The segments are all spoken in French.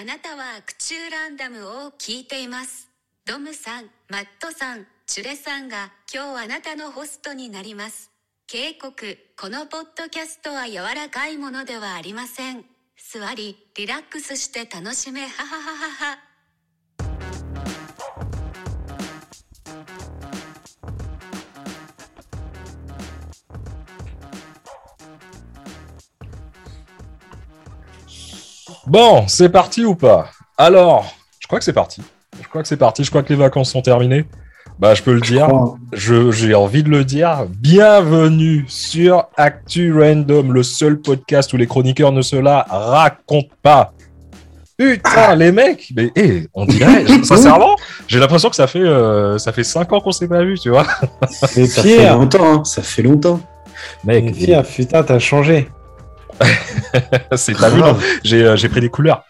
あなたはアクチューランダムを聞いています。ドムさん、マットさん、チュレさんが今日あなたのホストになります。警告、このポッドキャストは柔らかいものではありません。座り、リラックスして楽しめ、ははははは。Bon, c'est parti ou pas? Alors, je crois que c'est parti. Je crois que c'est parti. Je crois que les vacances sont terminées. Bah, je peux le dire. J'ai envie de le dire. Bienvenue sur Actu Random, le seul podcast où les chroniqueurs ne se la racontent pas. Putain, les mecs, mais eh, on dirait, sincèrement, j'ai l'impression que ça fait euh, ça fait cinq ans qu'on s'est pas vu, tu vois, Mais Ça fait longtemps, hein, ça fait longtemps. mec. mais Pierre, putain, t'as changé. C'est t'as vu, J'ai euh, j'ai pris des couleurs.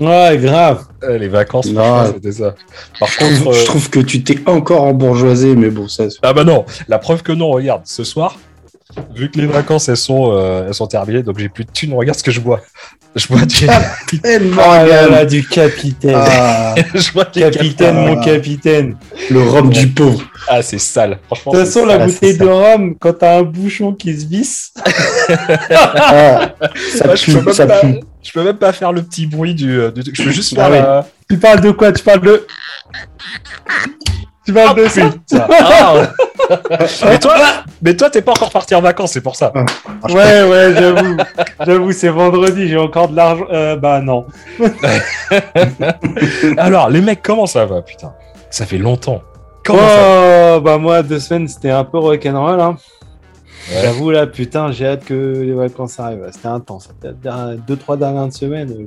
Ouais, grave. Euh, les vacances, c'était ça. Par contre, je euh, trouve que tu t'es encore embourgeoisé, mais bon, ça. Ah bah non, la preuve que non, regarde, ce soir, vu que les vacances elles sont, euh, elles sont terminées, donc j'ai plus de thunes, regarde ce que je bois. Je bois du, Tellement Oh là là, du capitaine. ah, je bois du capitaine, mon capitaine. le rhum du pauvre. Ah, c'est sale. Franchement, De toute façon, la bouteille de rhum, quand t'as un bouchon qui se visse, Ah, ça Ouais, je, pue, peux même ça pas, pue. je peux même pas faire le petit bruit du. euh, du- je peux juste Ah faire. ouais. la- tu parles de quoi? Tu parles de. Tu parles de ça Ça. Ah. mais toi, mais toi, t'es pas encore parti en vacances, c'est pour ça. Ouais, ouais, j'avoue. J'avoue, c'est vendredi, j'ai encore de l'argent. Euh, bah non. Alors, les mecs, comment ça va, putain? Ça fait longtemps. Comment ça va? Oh, bah moi, deux semaines, c'était un peu rock'n'roll. Hein. Ouais. J'avoue, là, putain, j'ai hâte que les vacances arrivent. C'était intense. Deux, trois dernières semaines.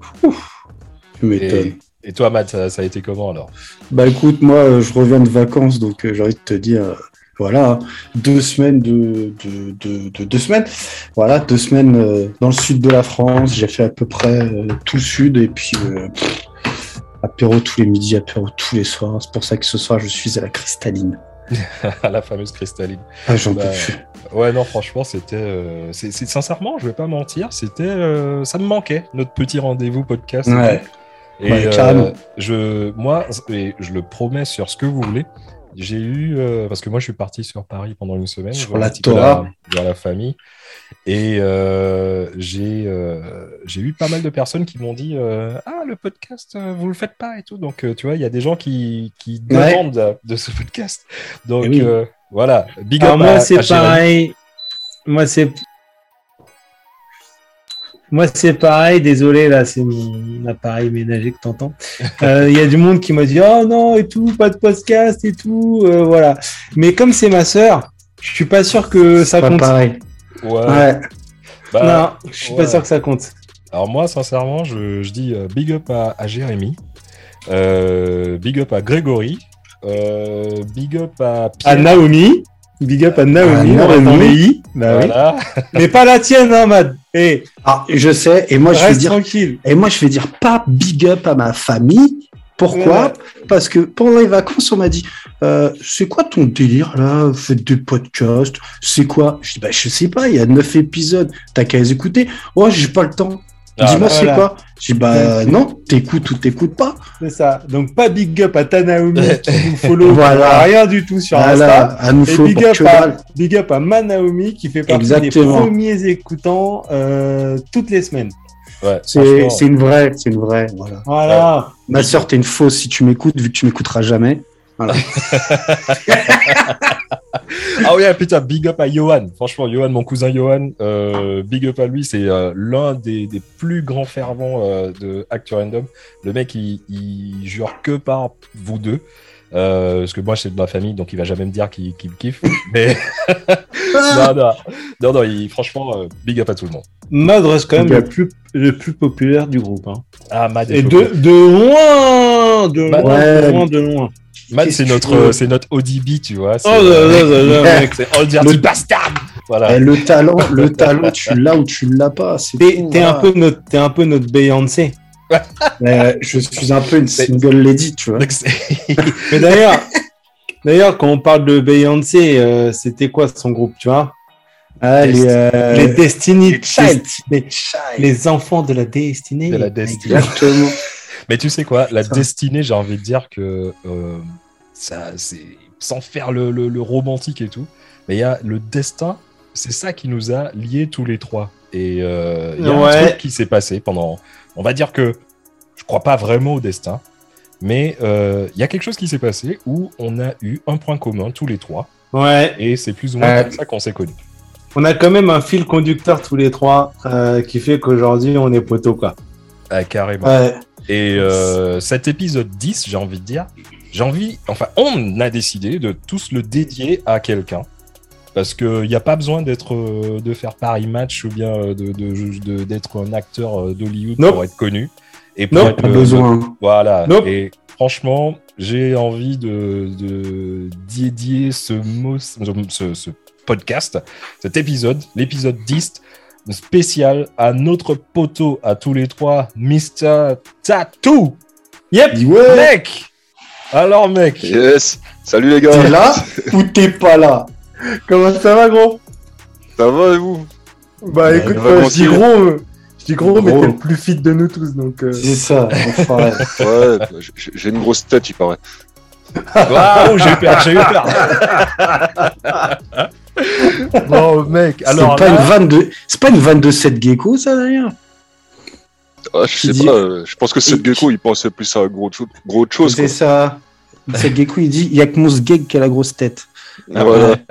Tu m'étonnes. Et, toi, Matt, ça, ça a été comment alors? Bah écoute, moi, euh, je reviens de vacances, donc euh, j'ai envie de te dire, euh, voilà, deux semaines de, de, de, de- deux semaines. Voilà, deux semaines dans le sud de la France. J'ai fait à peu près tout le sud et puis euh, apéro tous les midis, apéro tous les soirs. C'est pour ça que ce soir, je suis à la cristalline. La fameuse cristalline. Ah, j'en Bah, peux plus. Ouais, non, franchement, c'était. euh, c'est c'est- sincèrement, je vais pas mentir, c'était. euh, ça me manquait, notre petit rendez-vous podcast. Ouais. Et Ouais, euh, je, moi, et je le promets sur ce que vous voulez. J'ai eu, euh, parce que moi je suis parti sur Paris pendant une semaine, Sur la Torah. voir la famille, et euh, j'ai j'ai eu pas mal de personnes qui m'ont dit ah le podcast vous le faites pas et tout, donc tu vois il y a des gens qui qui Ouais. demandent de, ce podcast, donc Eh oui. voilà big up moi, c'est pareil. Moi, c'est. Moi, c'est pareil. Désolé, là, c'est mon appareil ménager que t'entends. Euh, Il y a du monde qui m'a dit Oh non, et tout, pas de podcast et tout. euh, voilà. Mais comme c'est ma sœur, je suis pas sûr que ça Pas compte. pareil. Ouais. Ouais. Bah, non, je suis ouais. pas sûr que ça compte. Alors moi, sincèrement, je, je dis euh, big up à, à Jérémy, euh, big up à Grégory, euh, big up à À Pierre. Naomi. Big up à Naomi. Ah, les i. Bah oui. Mais pas la tienne, hein, Mad. Ah, je sais. Et moi, je vais dire, tranquille. et moi, je vais dire pas big up à ma famille. Pourquoi Ouais. Parce que pendant les vacances, on m'a dit euh, C'est quoi ton délire là? Faites des podcasts C'est quoi? Je dis bah, Je sais pas, il y a neuf épisodes, t'as qu'à les écouter. Oh, j'ai pas le temps. Ah, Dis-moi, voilà. c'est quoi Je dis Bah non, t'écoutes ou t'écoutes pas. C'est ça. Donc, pas big up à ta Naomi qui nous follow. Voilà. Rien du tout sur Insta. Voilà, à nous Et big up, à, big up à Manaomi qui fait partie Exactement. des premiers écoutants euh, toutes les semaines. Ouais, C'est une vraie, c'est une vraie. Voilà. Voilà. Ma soeur, t'es une fausse si tu m'écoutes, vu que tu m'écouteras jamais. Voilà. Ah ouais, putain, big up à Johan. Franchement, Johan, mon cousin Johan, euh, big up à lui. C'est euh, l'un des, des plus grands fervents euh, de Actu Random. Le mec, il, il jure que par vous deux. Euh, parce que moi, c'est de ma famille, donc il va jamais me dire qu'il me kiffe. Mais non, non, non, non, il- franchement, euh, big up à tout le monde. Mad reste quand même le plus, le plus populaire du groupe. Hein. Ah, Mad, est Et chaud. de, de loin, de loin, ouais. de loin, de loin. Qu'est-ce c'est notre, veux c'est notre ODB, tu vois. Oh là là là là, mec. c'est All Dirty Le- Bastard. Voilà. Eh, le talent, le talent, tu l'as ou tu l'as pas. c'est T'es un peu notre, t'es un peu notre Beyoncé. Euh, je suis un peu une single lady, tu vois. Mais d'ailleurs, d'ailleurs, quand on parle de Beyoncé, euh, c'était quoi son groupe, tu vois? Ah, les, euh, Les Destiny Child. les, les enfants de la destinée. De la destinée. Exactement. Mais tu sais quoi, la destinée, j'ai envie de dire que euh, ça, c'est sans faire le, le- le romantique et tout, mais il y a le destin, c'est ça qui nous a liés tous les trois. Et euh, il y a Ouais. un truc qui s'est passé pendant. On va dire que je crois pas vraiment au destin, mais euh, il y a quelque chose qui s'est passé où on a eu un point commun tous les trois, Ouais, et c'est plus ou moins comme ça qu'on s'est connus. on a quand même un fil conducteur tous les trois euh, qui fait qu'aujourd'hui on est poteau quoi. Ah, carrément. Ouais. Et euh, cet épisode 10, j'ai envie de dire, j'ai envie, enfin, on a décidé de tous le dédier à quelqu'un. Parce qu'il n'y a pas besoin d'être, euh, de faire Paris Match ou bien euh, de, de- de- d'être un acteur d'Hollywood Nope. pour être connu. Et pour Nope, être Pas besoin. Voilà. Nope. Et franchement, j'ai envie de, de dédier ce, mot, ce, ce podcast, cet épisode, l'épisode 10, spécial à notre poteau, à tous les trois, Mr. Tattoo. Yep. Ouais, Mec Alors, mec Yes Salut les gars t'es là ou t'es pas là? Comment ça va gros? Ça va et vous? Bah Ouais, écoute, vraiment euh, je dis gros, euh, je dis gros, mais Gros. t'es le plus fit de nous tous donc. euh, C'est ça. Ouais, j'ai- j'ai une grosse tête, il paraît. Waouh, j'ai eu peur, j'ai eu peur Bon, mec, alors c'est pas là- une vanne de, c'est pas une vanne de 7 gecko, ça d'ailleurs. Ah, je sais pas, euh, je pense que cette Et- gecko, il pensait plus à gros, cho- gros autre chose. C'est ça. 7 gecko, il dit, il y a que mon sgeg qui a la grosse tête. Voilà.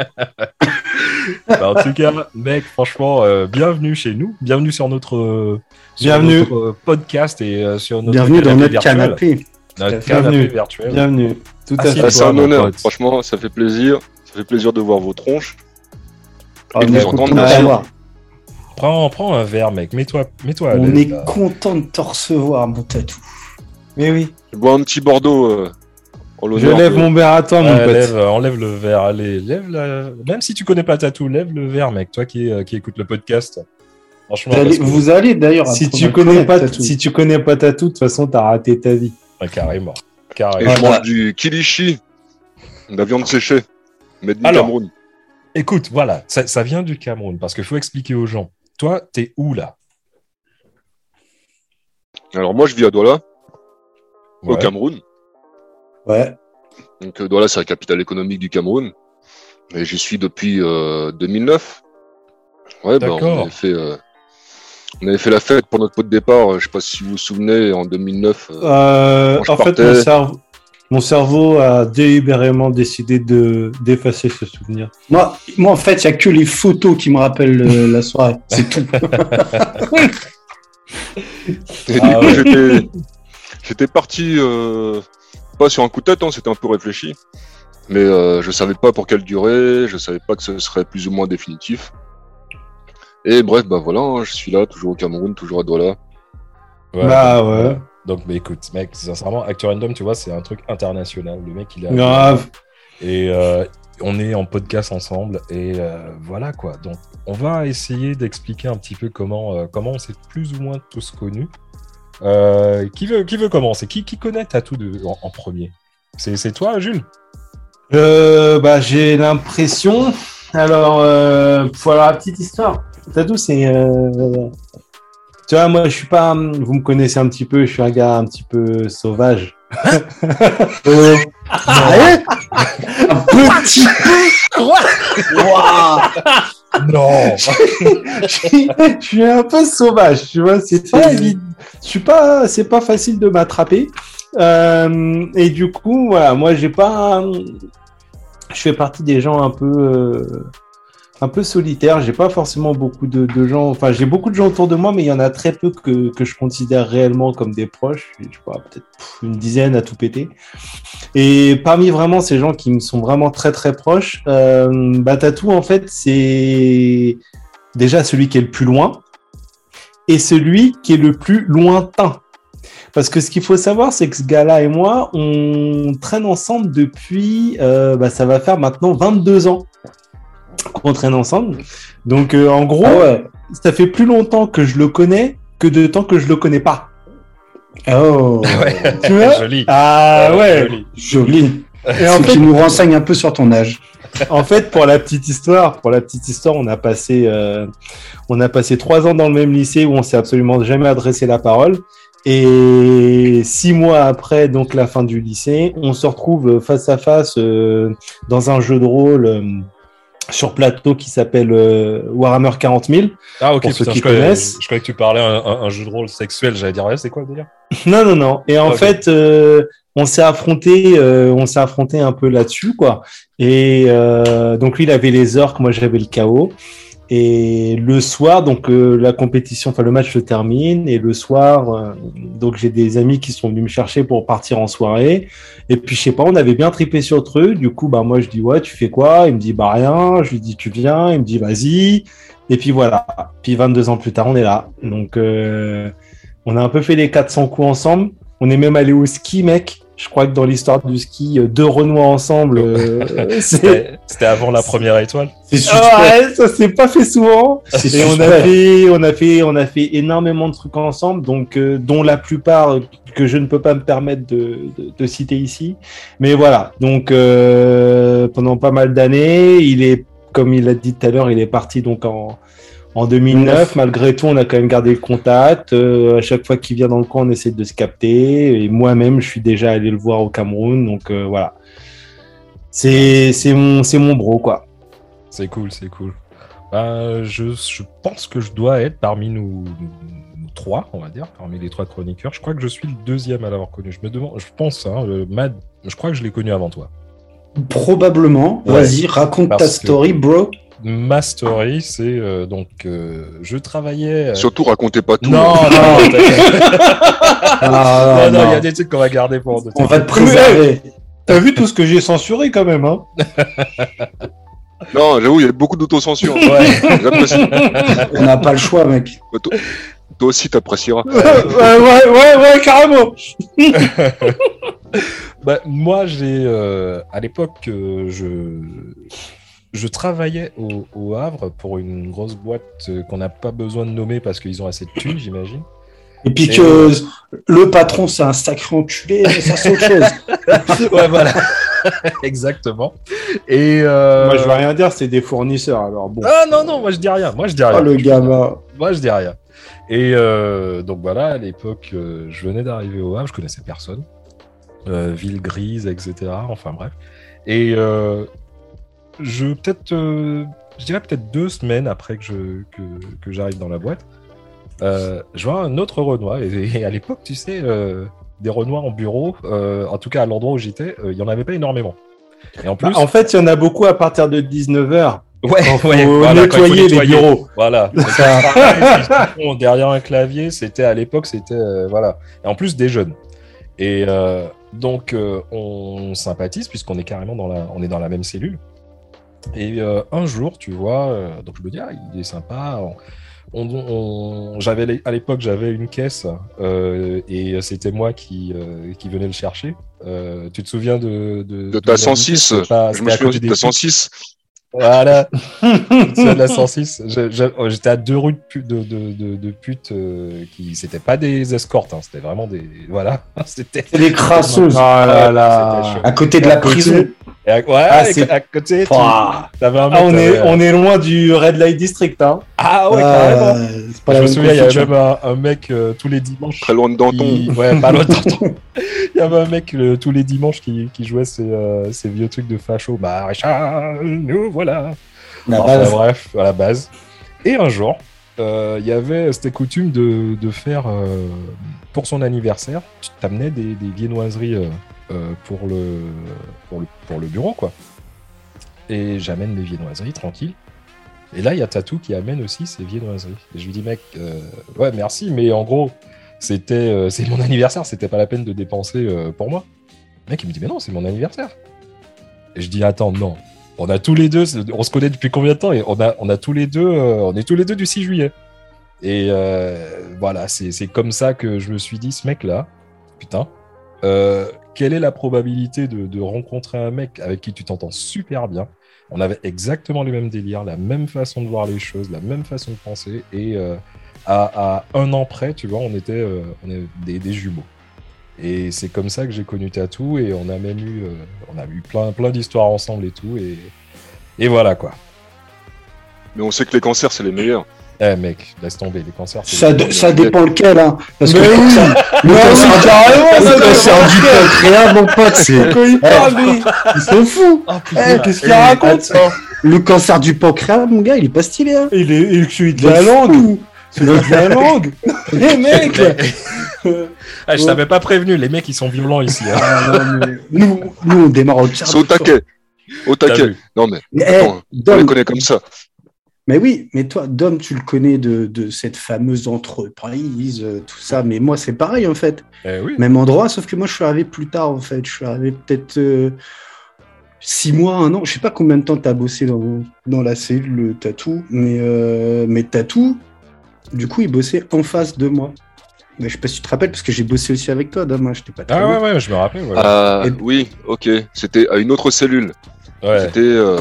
Bah, en tout cas, mec, franchement, euh, bienvenue chez nous, bienvenue sur notre, euh, sur Bienvenue. notre, euh, podcast et euh, sur notre Bienvenue dans canapé notre virtuel. canapé. Notre Bienvenue. virtuel. Bienvenue. Tout à Ah, fait. Ah, c'est un honneur, franchement, ça fait plaisir. Ça fait plaisir de voir vos tronches. Ah, on est content de te sûr. voir. Prends, prends un verre, mec, mets-toi mets-toi à On est là. content de te recevoir, mon tatou. Mais oui. Je bois un petit Bordeaux euh, en Je lève de- mon verre à toi, mon pote. lève, euh, enlève le verre, allez, lève la... Même si tu connais pas Tatou, lève le verre, mec, toi qui, euh, qui écoutes le podcast. Franchement, Vous allez, parce que- vous allez d'ailleurs. Si tu connais pas, tatou. si tu connais pas Tatou, de toute façon, t'as raté ta vie. Ouais, carrément. Et carrément. je mange du kilishi, de la viande séchée, mais du Alors. Cameroun. Écoute, voilà, ça, ça vient du Cameroun, parce qu'il faut expliquer aux gens. Toi, t'es où là? Alors moi, je vis à Douala, au. Cameroun. Ouais. Donc euh, Douala, c'est la capitale économique du Cameroun. Et j'y suis depuis euh, 2009. Ouais, bah, D'accord. on avait fait, euh, on avait fait la fête pour notre pot de départ. euh, Je sais pas si vous vous souvenez, en 2009. euh, Euh, en fait, mon cerveau, mon cerveau a délibérément décidé de d'effacer ce souvenir. Moi, moi, en fait, il n'y a que les photos qui me rappellent euh, la soirée. C'est tout. Et Ah du coup, ouais. j'étais, parti, euh, pas sur un coup de tête, hein, c'était un peu réfléchi. Mais euh, je savais pas pour quelle durée, je savais pas que ce serait plus ou moins définitif. Et bref, bah voilà, hein, je suis là, toujours au Cameroun, toujours à Douala. Ouais, Bah, ouais. Donc, mais écoute, mec, sincèrement, Acteur Random, tu vois, c'est un truc international. Le mec, il a. Grave. Et euh, on est en podcast ensemble. Et euh, voilà, quoi. Donc, on va essayer d'expliquer un petit peu comment, euh, comment on s'est plus ou moins tous connus. Euh, qui, veut, qui veut commencer? Qui, qui connaît Tatou de, en, en premier? C'est, c'est toi, Jules? Euh, bah, j'ai l'impression. Alors, euh, voilà la petite histoire. Tatou, c'est. Tu vois, moi, je suis pas. Vous me connaissez un petit peu. Je suis un gars un petit peu sauvage. Euh, un petit peu. Non je suis- un peu sauvage, tu vois, c'est pas. Je suis pas, c'est pas facile de m'attraper. Euh, et du coup, voilà, moi j'ai pas, je fais partie des gens un peu, euh, un peu solitaires. J'ai pas forcément beaucoup de, gens, enfin j'ai beaucoup de gens autour de moi, mais il y en a très peu que, je considère réellement comme des proches. Je sais pas, peut-être une dizaine à tout péter. Et parmi vraiment ces gens qui me sont vraiment très très proches, euh, bah, Tatou, en fait, c'est déjà celui qui est le plus loin et celui qui est le plus lointain. Parce que ce qu'il faut savoir, c'est que ce gars-là et moi, on traîne ensemble depuis, euh, bah, ça va faire maintenant 22 ans qu'on traîne ensemble. Donc, euh, en gros, Ah ouais. ça fait plus longtemps que je le connais que de temps que je le connais pas. Oh. Tu vois? Joli Ah Euh, ouais. joli. Joli. Et en fait, qu'il nous renseigne un peu sur ton âge. en fait, pour la petite histoire, pour la petite histoire, on a passé, euh, on a passé trois ans dans le même lycée où on s'est absolument jamais adressé la parole. Et six mois après, donc la fin du lycée, on se retrouve face à face euh, dans un jeu de rôle euh, sur plateau qui s'appelle euh, Warhammer 40 000. Ah, ok, Pour ceux putain, qui je, croyais, connaissent. je croyais que tu parlais un, un- un jeu de rôle sexuel. J'allais dire, ouais, c'est quoi le délire? Non, non, non. Et en fait, euh, on s'est affronté, euh, on s'est affronté un peu là-dessus, quoi. Et euh, donc lui, il avait les orques, moi j'avais le chaos. Et le soir, donc euh, la compétition, enfin le match se termine. Et le soir, euh, donc j'ai des amis qui sont venus me chercher pour partir en soirée. Et puis je sais pas, on avait bien tripé sur le truc. Du coup, bah moi je dis ouais, tu fais quoi? Il me dit bah rien. Je lui dis tu viens. Il me dit vas-y. Et puis voilà. Puis 22 ans plus tard, on est là. Donc euh, on a un peu fait les 400 coups ensemble. On est même allé au ski, mec. Je crois que dans l'histoire du ski, euh, deux Renois ensemble, euh, C'était avant la première étoile. Ah ouais, ça s'est pas fait souvent. Et on a fait, on a fait, on a fait énormément de trucs ensemble, donc euh, dont la plupart que je ne peux pas me permettre de, de, de citer ici. Mais voilà, donc euh, pendant pas mal d'années, il est, comme il l'a dit tout à l'heure, il est parti donc en en 2009. Malgré tout, on a quand même gardé le contact. Euh, à chaque fois qu'il vient dans le coin, on essaie de se capter. Et moi-même, je suis déjà allé le voir au Cameroun, donc euh, voilà. C'est c'est mon c'est mon bro quoi. C'est cool, c'est cool. Bah, je, je pense que je dois être parmi nous, nous trois, on va dire, parmi les trois chroniqueurs. Je crois que je suis le deuxième à l'avoir connu. Je me demande, je pense, hein, le Mad, je crois que je l'ai connu avant toi. Probablement. Ouais. Vas-y, raconte ta que- story, bro. Ma story, c'est euh, donc euh, je travaillais. euh, Surtout, racontez pas tout. Non, hein. non, t'inquiète. Ah, non, non, il y non. a des trucs qu'on va garder pour. On va te préserver. T'as vu tout ce que j'ai censuré quand même, hein Non, j'avoue, il y a beaucoup d'autocensure. Ouais. On n'a pas le choix, mec. toi, toi aussi, t'apprécieras. ouais, ouais, ouais, ouais, carrément. Bah, moi, j'ai euh, à l'époque, euh, je je travaillais au, au Havre pour une grosse boîte euh, qu'on n'a pas besoin de nommer parce qu'ils ont assez de thunes, j'imagine. Et puis Et que le patron, c'est un sacré enculé, ça, c'est autre chose. ouais, voilà. Exactement. Et euh... Moi, je veux rien dire, c'est des fournisseurs, alors bon. Ah non non, moi je dis rien. Moi je dis rien. Oh, le gamin. Moi je dis rien. Et euh, donc voilà, à l'époque, euh, je venais d'arriver au Havre, je connaissais personne. Euh, ville grise, etc. Enfin bref. Et euh, je peut-être, euh, je dirais peut-être deux semaines après que je que, que j'arrive dans la boîte, euh, je vois un autre Renoir. Et, et à l'époque, tu sais, euh, des Renoirs en bureau, en tout cas à l'endroit où j'étais, il y en avait pas énormément. Et en plus, Bah, en fait, il y en a beaucoup à partir de 19h. ouais, faut ouais, voilà, nettoyer les bureaux. Voilà. Ça- derrière un clavier, c'était à l'époque, c'était voilà. Et en plus des jeunes. Et donc euh, on sympathise puisqu'on est carrément dans la, on est dans la même cellule. Et euh, un jour, tu vois, euh, donc je me dis ah il est sympa. On, on- j'avais à l'époque j'avais une caisse euh, et c'était moi qui euh, qui venais le chercher. Euh, tu te souviens de de, De ta la 106, musique C'était pas- Je me souviens de des ta putes. 106. Voilà. C'est de la 106. Je- je- oh, J'étais à deux rues de, de, de, de, de putes euh, qui c'était pas des escortes, hein, c'était vraiment des voilà. C'était les crasseuses. Ah là là. À côté de la prison. Et à, ouais, Ah, à côté, tu Pouah. avais un mec. Ah, on, est, on est loin du Red Light District, hein. Ah ouais, Ah, carrément. pas Je me souviens, il y avait même un, un mec euh, tous les dimanches. Très loin de Danton. qui- Ouais, pas loin de Danton. Il y avait un mec le- tous les dimanches qui, qui jouait ces, euh, ces vieux trucs de facho. Maréchal, nous voilà. La Enfin, base. bref, à la base. Et un jour, euh, il y avait, c'était coutume de, de faire, euh, pour son anniversaire, tu t'amenais des, des viennoiseries euh, euh, pour, le, pour, le, pour le bureau, quoi. Et j'amène mes viennoiseries, tranquille. Et là, il y a Tatou qui amène aussi ses viennoiseries. Et je lui dis, mec, euh, ouais, merci, mais en gros, c'était, euh, mon anniversaire, c'était pas la peine de dépenser euh, pour moi. Le mec, il me dit, mais non, c'est mon anniversaire. Et je dis, attends, non. On a tous les deux, on se connaît depuis combien de temps? Et on a, on a tous les deux, euh, on est tous les deux du 6 juillet. Et euh, voilà, c'est comme ça que je me suis dit, ce mec-là, putain, euh, quelle est la probabilité de, rencontrer un mec avec qui tu t'entends super bien? On avait exactement les mêmes délires, la même façon de voir les choses, la même façon de penser. Et euh, à, un an près, tu vois, on était, euh, des, jumeaux. Et c'est comme ça que j'ai connu Tatou et on a même eu, euh, on a eu plein, d'histoires ensemble et tout. Et voilà quoi. Mais on sait que les cancers, c'est les meilleurs. Eh mec, laisse tomber les cancers. Ça, ça dépend lequel, hein. Parce que Mais oui. cancer, le Mais cancer oui, carrément, le ça cancer du pancréas, mon pote, c'est. Quand il parle, lui. Ils sont fous. Oh, Eh, qu'est-ce qu'il raconte Le cancer du pancréas, mon gars, il est pas stylé, hein. Il est, il est celui de la langue Celui de la langue Eh mec Ah, je t'avais pas prévenu, les mecs ils sont violents ici. hein. Ah, non, mais nous, nous, on démarre au quart C'est au de tour. taquet. Au taquet. Non, mais Mais, attends, eh, on les connaît comme ça. Mais oui, mais toi, Dom, tu le connais de, de cette fameuse entreprise, euh, tout ça. Mais moi, c'est pareil, en fait. Eh oui. Même endroit, sauf que moi, je suis arrivé plus tard, en fait. Je suis arrivé peut-être euh, six mois, un an. Je sais pas combien de temps tu as bossé dans, dans la cellule le tatou, mais, euh, mais tatou, du coup, il bossait en face de moi. Mais je sais pas si tu te rappelles, parce que j'ai bossé aussi avec toi, Dom. hein, J'étais pas très Ah ouais, ouais, je me rappelle. voilà. Et- oui, ok. C'était à une autre cellule. Ouais. C'était euh,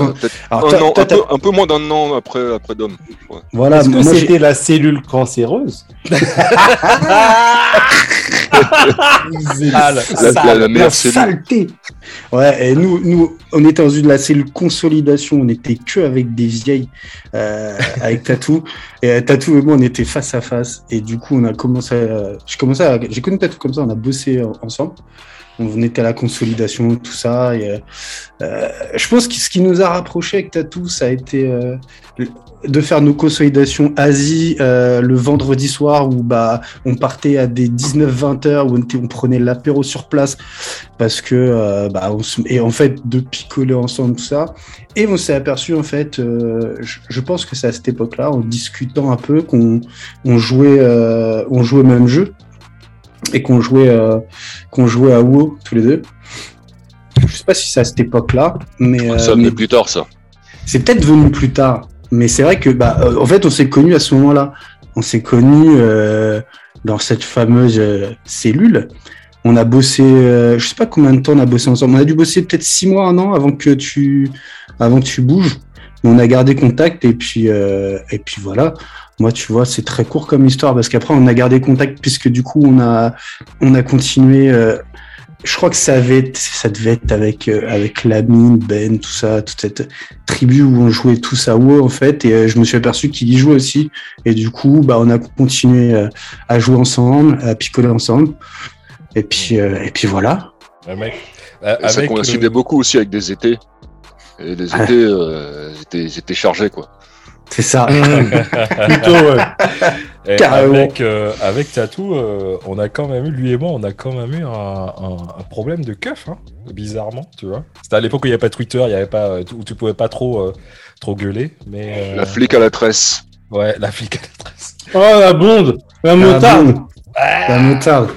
un, peu, t'as- un peu moins d'un an après, après Dom. je crois. Voilà, j'ai- c'était la cellule cancéreuse la- La, la, la meilleure La cellule. saleté. Ouais, et nous, nous, on était dans une la cellule consolidation. On était que avec des vieilles, euh, avec Tatou. Et euh, Tatou et moi, on était face à face. Et du coup, on a commencé. À, j'ai commencé à, j'ai connu Tatou comme ça. On a bossé euh, ensemble. On était à la consolidation, tout ça. Et, euh, euh, je pense que ce qui nous a rapprochés avec Tatou, ça a été euh, de faire nos consolidations Asie euh, le vendredi soir où bah on partait à des 19-20 heures où on, prenait l'apéro sur place parce que euh, bah on se- et en fait de picoler ensemble tout ça et on s'est aperçu en fait euh, je, je pense que c'est à cette époque-là en discutant un peu qu'on on jouait on jouait au même jeu et qu'on jouait euh, qu'on jouait à WoW tous les deux je sais pas si c'est à cette époque-là mais, euh, ça mais plus tard, ça. c'est peut-être venu plus tard, mais c'est vrai que, bah, euh, en fait, on s'est connus à ce moment-là. On s'est connus euh, dans cette fameuse euh, cellule. On a bossé, euh, je sais pas combien de temps on a bossé ensemble. On a dû bosser peut-être six mois, un an avant que tu, avant que tu bouges. On a gardé contact et puis, euh, et puis voilà. Moi, tu vois, c'est très court comme histoire parce qu'après, on a gardé contact puisque du coup, on a, on a continué. euh, je crois que ça, avait, ça devait être avec, euh, avec Lamine, Ben, tout ça, toute cette tribu où on jouait tous à WoW en fait. Et euh, je me suis aperçu qu'il y jouait aussi. Et du coup, bah, on a continué euh, à jouer ensemble, à picoler ensemble. Et puis, euh, et puis voilà. Ouais, mec. Euh, ça coïncidait le- beaucoup aussi avec des étés. Et les étés, euh, ils, étaient, chargés, quoi. C'est ça. Plutôt, ouais. Carrément. avec, euh, avec Tatou, euh, on a quand même eu, lui et moi, on a quand même eu un, un- un problème de keuf, hein, bizarrement, tu vois. C'était à l'époque où il n'y avait pas Twitter, il y avait pas, euh, où tu pouvais pas trop, euh, trop gueuler, mais. euh, La flic à la tresse. Ouais, la flic à la tresse. Oh, la blonde La La moutarde blonde. La moutarde.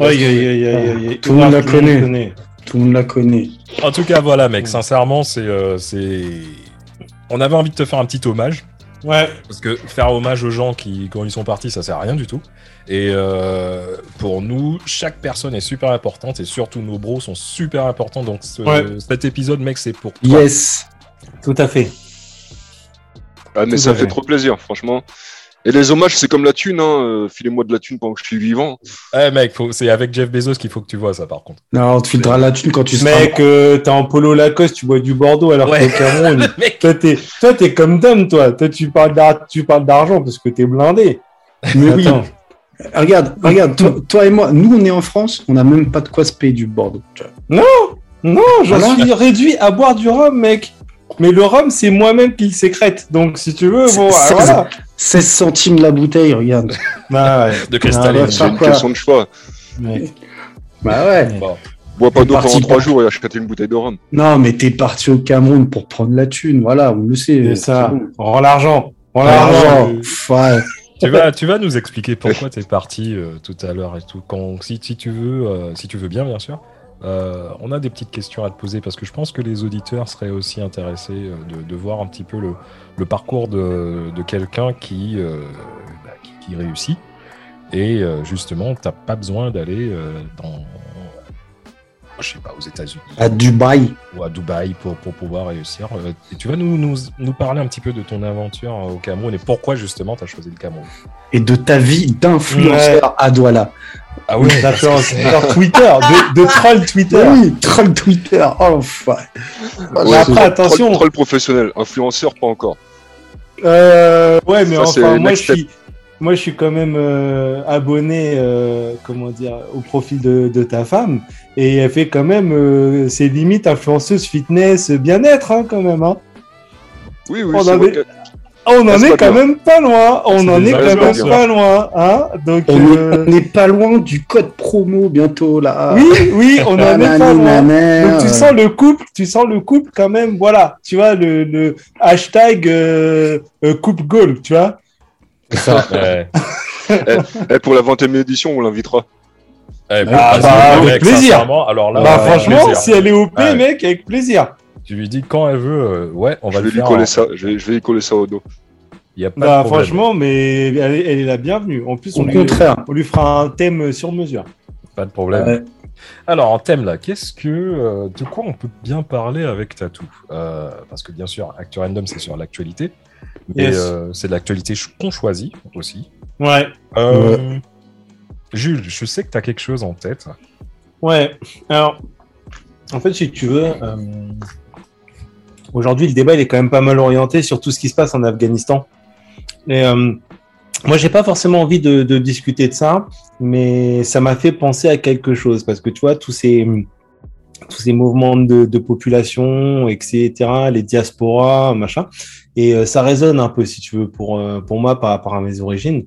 Aïe, aïe, aïe, aïe, aïe. Tout le monde la connaît. Tout le monde la connaît. En tout cas, voilà, mec, sincèrement, c'est. euh, c'est... On avait envie de te faire un petit hommage. Ouais. Parce que faire hommage aux gens qui, quand ils sont partis, ça sert à rien du tout. Et euh, pour nous, chaque personne est super importante et surtout nos bros sont super importants. Donc ce- Ouais. cet épisode, mec, c'est pour toi. Yes. Tout à fait. Ah, mais Tout ça fait. trop plaisir, franchement. Et les hommages, c'est comme la thune, hein. euh, Filez-moi de la thune pendant que je suis vivant. Eh mec, faut- c'est avec Jeff Bezos qu'il faut que tu vois ça par contre. Non, on te filtrera la thune quand tu seras. Mec, euh, t'es en polo Lacoste, tu bois du Bordeaux alors Ouais. qu'au Cameroun. mec, toi, t'es, toi, t'es comme Dom, toi. Toi, tu parles, d'ar- tu parles d'argent parce que t'es blindé. Mais oui. Attends. Regarde, regarde, toi, toi et moi, nous on est en France, on n'a même pas de quoi se payer du Bordeaux. Non, j'en Voilà. suis réduit à boire du rhum, mec. Mais le rhum, c'est moi-même qui le sécrète. Donc, si tu veux, bon, C'est- ah, voilà. 16 centimes la bouteille, regarde. Bah, ouais. de Ah, cristalline. ouais. C'est une quoi question de choix. Ouais. Bah ouais. Bon. Bois pas d'eau pendant trois pour- jours et achète une bouteille de rhum. Non, mais t'es parti au Cameroun pour prendre la thune, voilà, on le sait. C'est ça. bon. On rend l'argent. On rend L'argent, ouais. tu vas, tu vas nous expliquer pourquoi t'es parti euh, tout à l'heure et tout. Quand, si, si tu veux, euh, si tu veux bien, bien sûr. Euh, on a des petites questions à te poser parce que je pense que les auditeurs seraient aussi intéressés euh, de, de voir un petit peu le, le parcours de, de quelqu'un qui, euh, bah, qui, qui réussit. Et euh, justement, t'as pas besoin d'aller dans, je sais pas, aux États-Unis À Dubaï. ou à Dubaï pour, pour pouvoir réussir. Et tu vas nous, nous, nous parler un petit peu de ton aventure au Cameroun et pourquoi justement tu as choisi le Cameroun. Et de ta vie d'influenceur à Douala. Ah D'influenceur Twitter, de, de troll Twitter. Oui, troll Twitter. Oh, l'enfoiré. Mais après, troll- attention. Troll, professionnel, influenceur, pas encore. Euh, ouais, mais Ça, enfin, moi je, suis, moi je suis quand même euh, abonné, euh, comment dire, au profil de, de ta femme. Et elle fait quand même euh, ses limites influenceuse fitness bien-être, hein, quand même. Hein. Oui, oui, On c'est avait- vrai que- Ah, On en est quand bien. même pas loin. On en est quand même pas loin. Hein Donc, On est- euh, n'est pas loin du code promo bientôt là. oui, oui, on en est pas loin. Donc tu sens le couple, tu sens le couple quand même, voilà, tu vois, le, le hashtag euh, euh, couple goal, tu vois. Ouais. Eh, pour la 21 édition, on l'invitera. Eh, Ah, bah, mec, avec plaisir. Alors là, bah franchement, plaisir. si elle est OP, Ouais. mec, avec plaisir. Tu lui dis quand elle veut, euh, ouais, on Je va vais le lui faire. coller en- ça. Je vais, je vais lui coller ça au dos. Il y a pas Bah de problème. franchement, mais elle, est- elle est la bienvenue. En plus, Au on lui, contraire. on lui fera un thème sur mesure. Pas de problème. Ouais. Alors, en thème là, qu'est-ce que, euh, de quoi on peut bien parler avec Tatou? Euh, Parce que bien sûr, Actu Random, c'est sur l'actualité, mais Yes. euh, c'est de l'actualité qu'on choisit aussi. Ouais, Euh, Jules, je sais que tu as quelque chose en tête. ouais. Alors, en fait, si tu veux, euh, aujourd'hui, le débat, il est quand même pas mal orienté sur tout ce qui se passe en Afghanistan. Et euh, moi, j'ai pas forcément envie de, discuter de ça, mais ça m'a fait penser à quelque chose parce que tu vois, tous ces mouvements de, de population, etc., les diasporas, machin, et euh, ça résonne un peu, si tu veux, pour euh, pour moi par rapport à mes origines.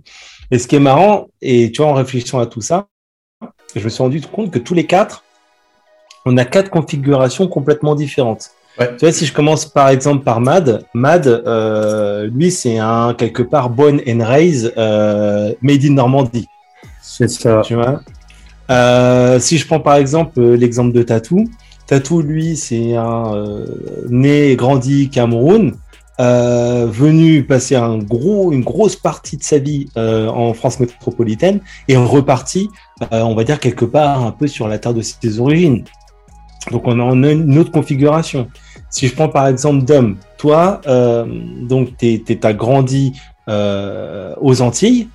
Et ce qui est marrant, et tu vois, en réfléchissant à tout ça, je me suis rendu compte que tous les quatre, on a quatre configurations complètement différentes. Ouais. Tu vois, si je commence par exemple par Mad, Mad, euh, lui, c'est un quelque part born and raised euh, made in Normandie. C'est ça. Tu vois? Euh, si je prends par exemple l'exemple de Tatou, Tatou, lui, c'est un né et grandi Cameroun, venu passer un gros, une grosse partie de sa vie en France métropolitaine et reparti, on va dire quelque part un peu sur la terre de ses origines. Donc on a une autre configuration. Si je prends par exemple Dom, toi, euh, donc tu as grandi euh, aux Antilles,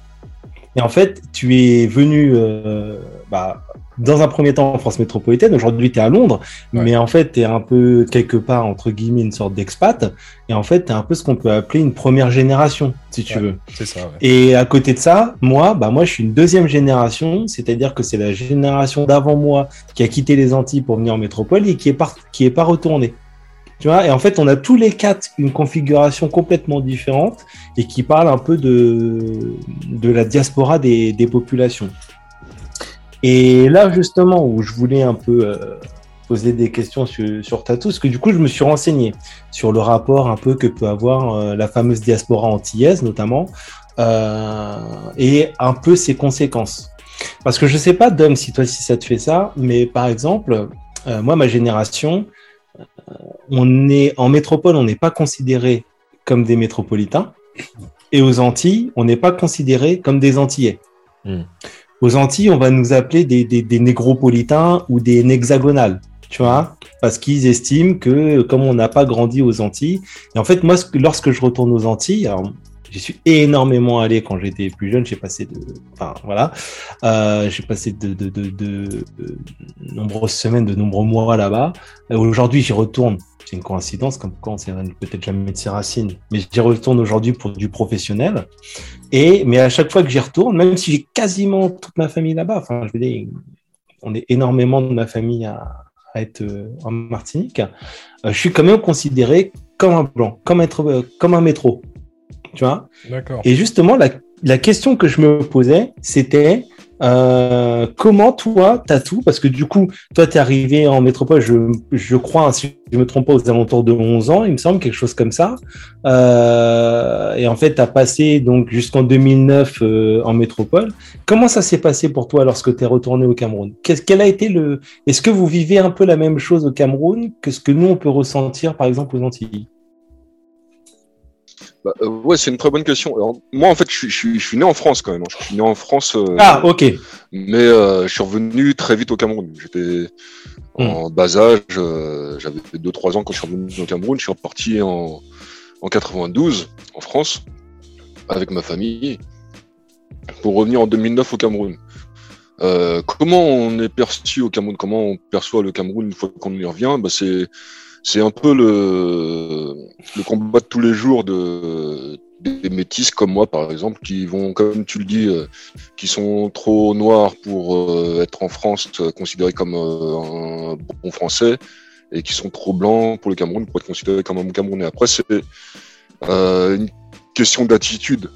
et en fait, tu es venu euh, bah, dans un premier temps en France métropolitaine, aujourd'hui tu es à Londres, Ouais. mais en fait tu es un peu quelque part, entre guillemets, une sorte d'expat, et en fait tu es un peu ce qu'on peut appeler une première génération, si tu Ouais. veux. C'est ça, ouais. Et à côté de ça, moi, bah moi, je suis une deuxième génération, c'est-à-dire que c'est la génération d'avant moi qui a quitté les Antilles pour venir en métropole et qui est pas qui est pas retourné. Et en fait, on a tous les quatre une configuration complètement différente et qui parle un peu de la diaspora des, populations. Et là, justement, où je voulais un peu euh, poser des questions sur, sur parce que du coup, je me suis renseigné sur le rapport un peu que peut avoir euh, la fameuse diaspora antillaise, notamment, euh, et un peu ses conséquences. Parce que je sais pas, Dom, si toi, si ça te fait ça, mais par exemple, moi, ma génération, on est en métropole, on n'est pas considéré comme des métropolitains, et aux Antilles, on n'est pas considéré comme des Antillais. Hmm. Aux Antilles, on va nous appeler des, des, des négropolitains ou des tu vois, parce qu'ils estiment que comme on n'a pas grandi aux Antilles, et en fait, moi, lorsque je retourne aux Antilles, alors j'y suis énormément allé quand j'étais plus jeune, j'ai passé de, enfin voilà, euh, j'ai passé de, nombreuses semaines, de nombreux mois là-bas. Aujourd'hui, j'y retourne. C'est une coïncidence, comme quoi on s'éloigne peut-être jamais de ses racines. Mais j'y retourne aujourd'hui pour du professionnel. Et, mais à chaque fois que j'y retourne, même si j'ai quasiment toute ma famille là-bas, enfin, je veux dire, on est énormément de ma famille à, être euh, en Martinique, euh, je suis quand même considéré comme un blanc, comme un métro. Tu vois D'accord. et justement, la, la question que je me posais, c'était euh, comment toi, Tatou, parce que du coup, toi, tu es arrivé en métropole, je, je crois, si je me trompe pas, aux alentours de 11 ans, il me semble, quelque chose comme ça. Euh, et en fait, tu as passé donc jusqu'en 2009 euh, en métropole. Comment ça s'est passé pour toi lorsque tu es retourné au Cameroun? Qu'est-ce quel a été le Est-ce que vous vivez un peu la même chose au Cameroun que ce que nous on peut ressentir par exemple aux Antilles? Bah, euh, ouais, c'est une très bonne question. Alors, moi, en fait, je suis, je, suis, je suis né en France quand même. hein. Je suis né en France, euh, Ah, ok. mais euh, je suis revenu très vite au Cameroun. J'étais en bas âge, j'avais 2-3 ans quand je suis revenu au Cameroun. Je suis reparti en, en 92 en France avec ma famille pour revenir en 2009 au Cameroun. Comment on est perçu au Cameroun? Comment on perçoit le Cameroun une fois qu'on y revient? Bah, C'est c'est un peu le, le combat de tous les jours de, des métis comme moi, par exemple, qui vont, comme tu le dis, euh, qui sont trop noirs pour euh, être en France considérés comme un bon français et qui sont trop blancs pour le Cameroun pour être considérés comme un bon Camerounais. Après, c'est une question d'attitude.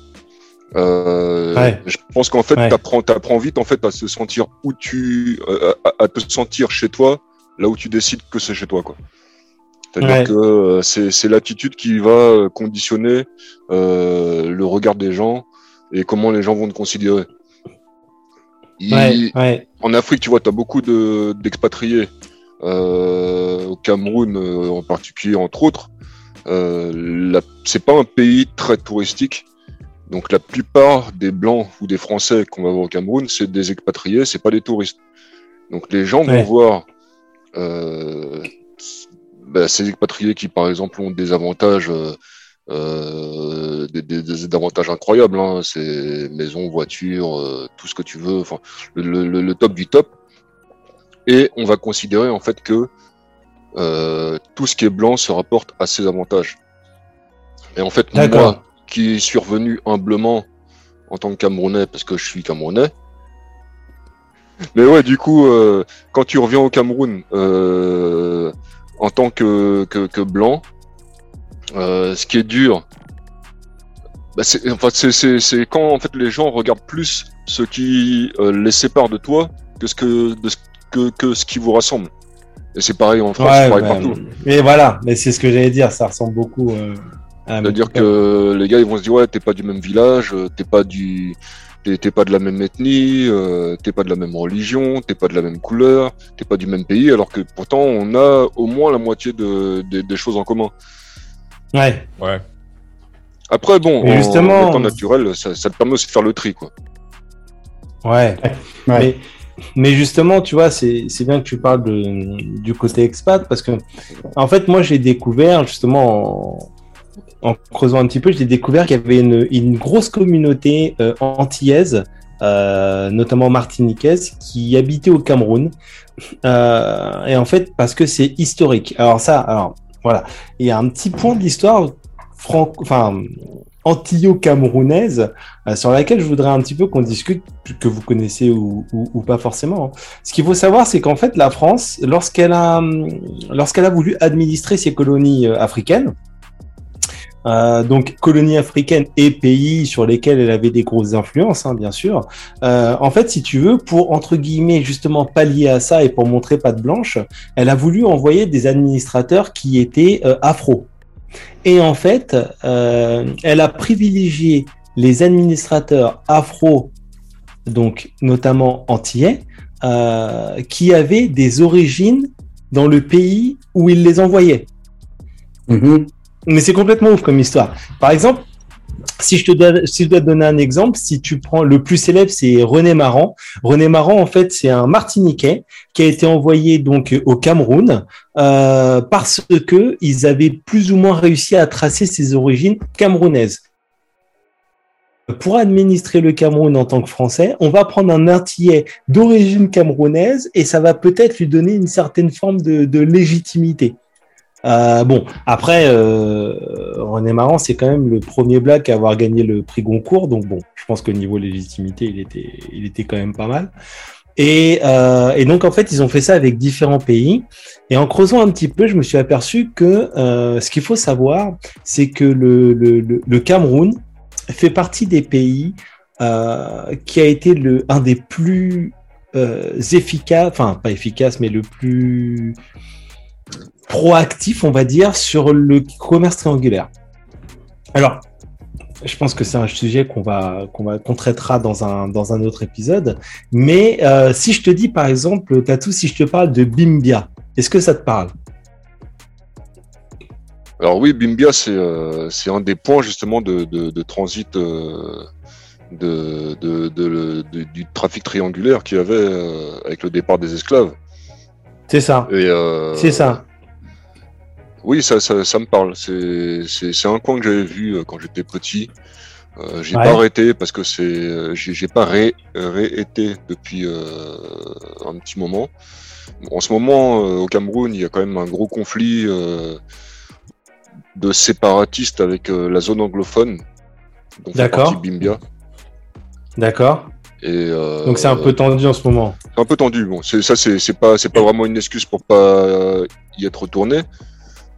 Je pense qu'en fait, tu apprends, vite en fait à se sentir où tu, à, te sentir chez toi, là où tu décides que c'est chez toi, quoi. C'est-à-dire que euh, c'est l'attitude qui va euh, conditionner euh, le regard des gens et comment les gens vont te considérer. En Afrique, tu vois, tu as beaucoup d'expatriés. au Cameroun, en particulier, entre autres. c'est pas un pays très touristique. Donc la plupart des blancs ou des Français qu'on va voir au Cameroun, c'est des expatriés, c'est pas des touristes. Donc les gens vont voir bah, ces expatriés qui, par exemple, ont des avantages, euh, euh des, des, des, avantages incroyables, hein, c'est maison, voiture, euh, tout ce que tu veux, enfin, le, le, le, top du top. Et on va considérer en fait que euh, tout ce qui est blanc se rapporte à ces avantages. Et en fait, moi, qui suis revenu humblement en tant que Camerounais, parce que je suis Camerounais, mais ouais, du coup, euh, quand tu reviens au Cameroun, euh, en tant que, que, blanc. Euh, ce qui est dur, bah c'est enfin, c'est quand en fait les gens regardent plus ce qui euh, les sépare de toi que ce que, de ce, que, que ce qui vous rassemble. Et c'est pareil en France, c'est pareil partout. Mais voilà, mais c'est ce que j'allais dire, ça ressemble beaucoup. Euh, C'est-à-dire que les gars ils vont se dire ouais t'es pas du même village, t'es pas du T'es pas de la même ethnie, euh, t'es pas de la même religion, t'es pas de la même couleur, t'es pas du même pays, alors que pourtant on a au moins la moitié de, des choses en commun. Ouais. Ouais. Après, bon, en, justement... étant naturel, ça, ça, te permet aussi de faire le tri, quoi. Ouais. Mais, mais, justement, tu vois, c'est bien que tu parles de, du côté expat, parce que, en fait, moi, j'ai découvert, justement, en creusant un petit peu, j'ai découvert qu'il y avait une, grosse communauté euh, antillaise, euh, notamment martiniquaise, qui habitait au Cameroun. Euh, et en fait, parce que c'est historique. Alors ça, alors voilà, il y a un petit point de l'histoire franco, enfin antillo-camerounaise sur laquelle je voudrais un petit peu qu'on discute, que vous connaissez ou, pas forcément. Hein. Ce qu'il faut savoir, c'est qu'en fait, la France, lorsqu'elle a, lorsqu'elle a voulu administrer ses colonies africaines, euh, donc colonies africaines et pays sur lesquels elle avait des grosses influences, hein, bien sûr. Euh, en fait, si tu veux, pour entre guillemets justement pallier à ça et pour montrer pas de blanche, elle a voulu envoyer des administrateurs qui étaient euh, afro. Et en fait, elle a privilégié les administrateurs afro, donc notamment antillais, qui avaient des origines dans le pays où il les envoyait. Mm-hmm. Mais c'est complètement ouf comme histoire. Par exemple, si je te dois, donner un exemple, si tu prends le plus célèbre, c'est René Maran. René Maran, en fait, c'est un Martiniquais qui a été envoyé donc au Cameroun euh, parce que ils avaient plus ou moins réussi à tracer ses origines camerounaises. Pour administrer le Cameroun en tant que Français, on va prendre un Antillais d'origine camerounaise et ça va peut-être lui donner une certaine forme de légitimité. Euh, bon, après, euh, René Maran, c'est quand même le premier black à avoir gagné le prix Goncourt, donc bon, je pense que niveau légitimité, il était, il était quand même pas mal. Et, euh, donc en fait, ils ont fait ça avec différents pays. Et en creusant un petit peu, je me suis aperçu que euh, ce qu'il faut savoir, c'est que le, Cameroun fait partie des pays qui a été le un des plus efficaces, enfin pas efficaces, mais le plus proactif, on va dire, sur le commerce triangulaire. Alors, je pense que c'est un sujet qu'on va qu'on va qu'on traitera dans un dans un autre épisode. Mais euh, si je te dis par exemple, Tatou, si je te parle de Bimbia, est-ce que ça te parle? Alors oui, Bimbia, c'est euh, c'est un des points justement de, de, transit euh, de, de, du trafic triangulaire qu'il y avait avec le départ des esclaves. C'est ça. C'est ça. Oui, ça, ça, ça me parle. C'est un coin que j'avais vu euh, quand j'étais petit. Euh, j'ai pas arrêté parce que c'est, euh, j'ai pas ré, ré, été depuis, euh, un petit moment. En ce moment, au Cameroun, il y a quand même un gros conflit de séparatistes avec la zone anglophone. D'accord. Bimbia. D'accord. Et Donc c'est un peu tendu en ce moment. C'est un peu tendu. Bon, ça c'est pas c'est pas vraiment une excuse pour pas y être retourné,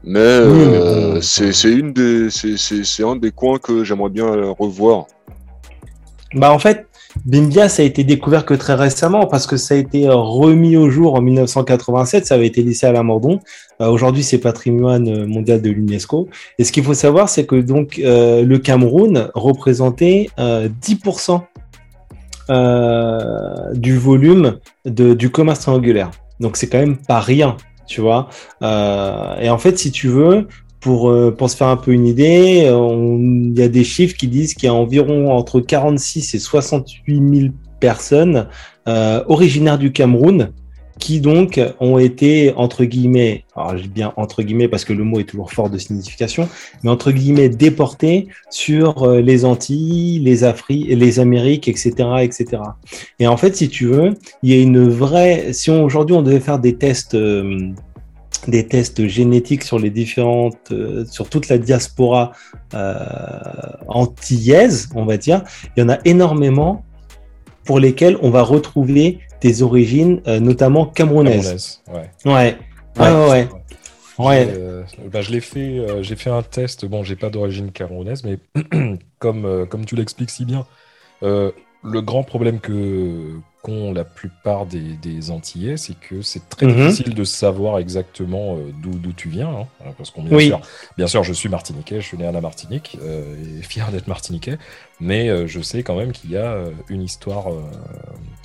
mais, c'est une des c'est un des coins que j'aimerais bien revoir. Bah en fait, Bimbia, ça a été découvert que très récemment parce que ça a été remis au jour en 1987. Ça avait été laissé à l'abandon. Aujourd'hui, c'est patrimoine mondial de l'UNESCO. Et ce qu'il faut savoir, c'est que donc le Cameroun représentait 10% euh, du volume de, du commerce triangulaire. Donc c'est quand même pas rien, tu vois. Euh, et en fait, si tu veux, pour, euh, pour se faire un peu une idée, il y a des chiffres qui disent qu'il y a environ entre 46 et 68 000 personnes euh, originaires du Cameroun qui donc ont été entre guillemets, alors je bien entre guillemets parce que le mot est toujours fort de signification, mais entre guillemets déportés sur euh, les Antilles, les Afriques, les Amériques, etc., etc. Et en fait, si tu veux, il y a une vraie, si aujourd'hui on devait faire des tests euh, des tests génétiques sur les différentes, euh, sur toute la diaspora euh, antillaise, on va dire, il y en a énormément pour lesquels on va retrouver des origines, euh, notamment camerounaises. ouais. Ouais. Ouais, ouais. ouais. Euh, bah, je l'ai fait, euh, j'ai fait un test. Bon, j'ai pas d'origine camerounaise, mais comme, comme tu l'expliques si bien, le grand problème que qu'ont la plupart des, des Antillais, c'est que c'est très Mhm. difficile de savoir exactement d'où d'où tu viens. hein, parce qu'on bien, Oui. sûr, bien sûr, je suis martiniquais, je suis né à la Martinique euh, et fier d'être martiniquais, mais euh, je sais quand même qu'il y a euh, une histoire, euh,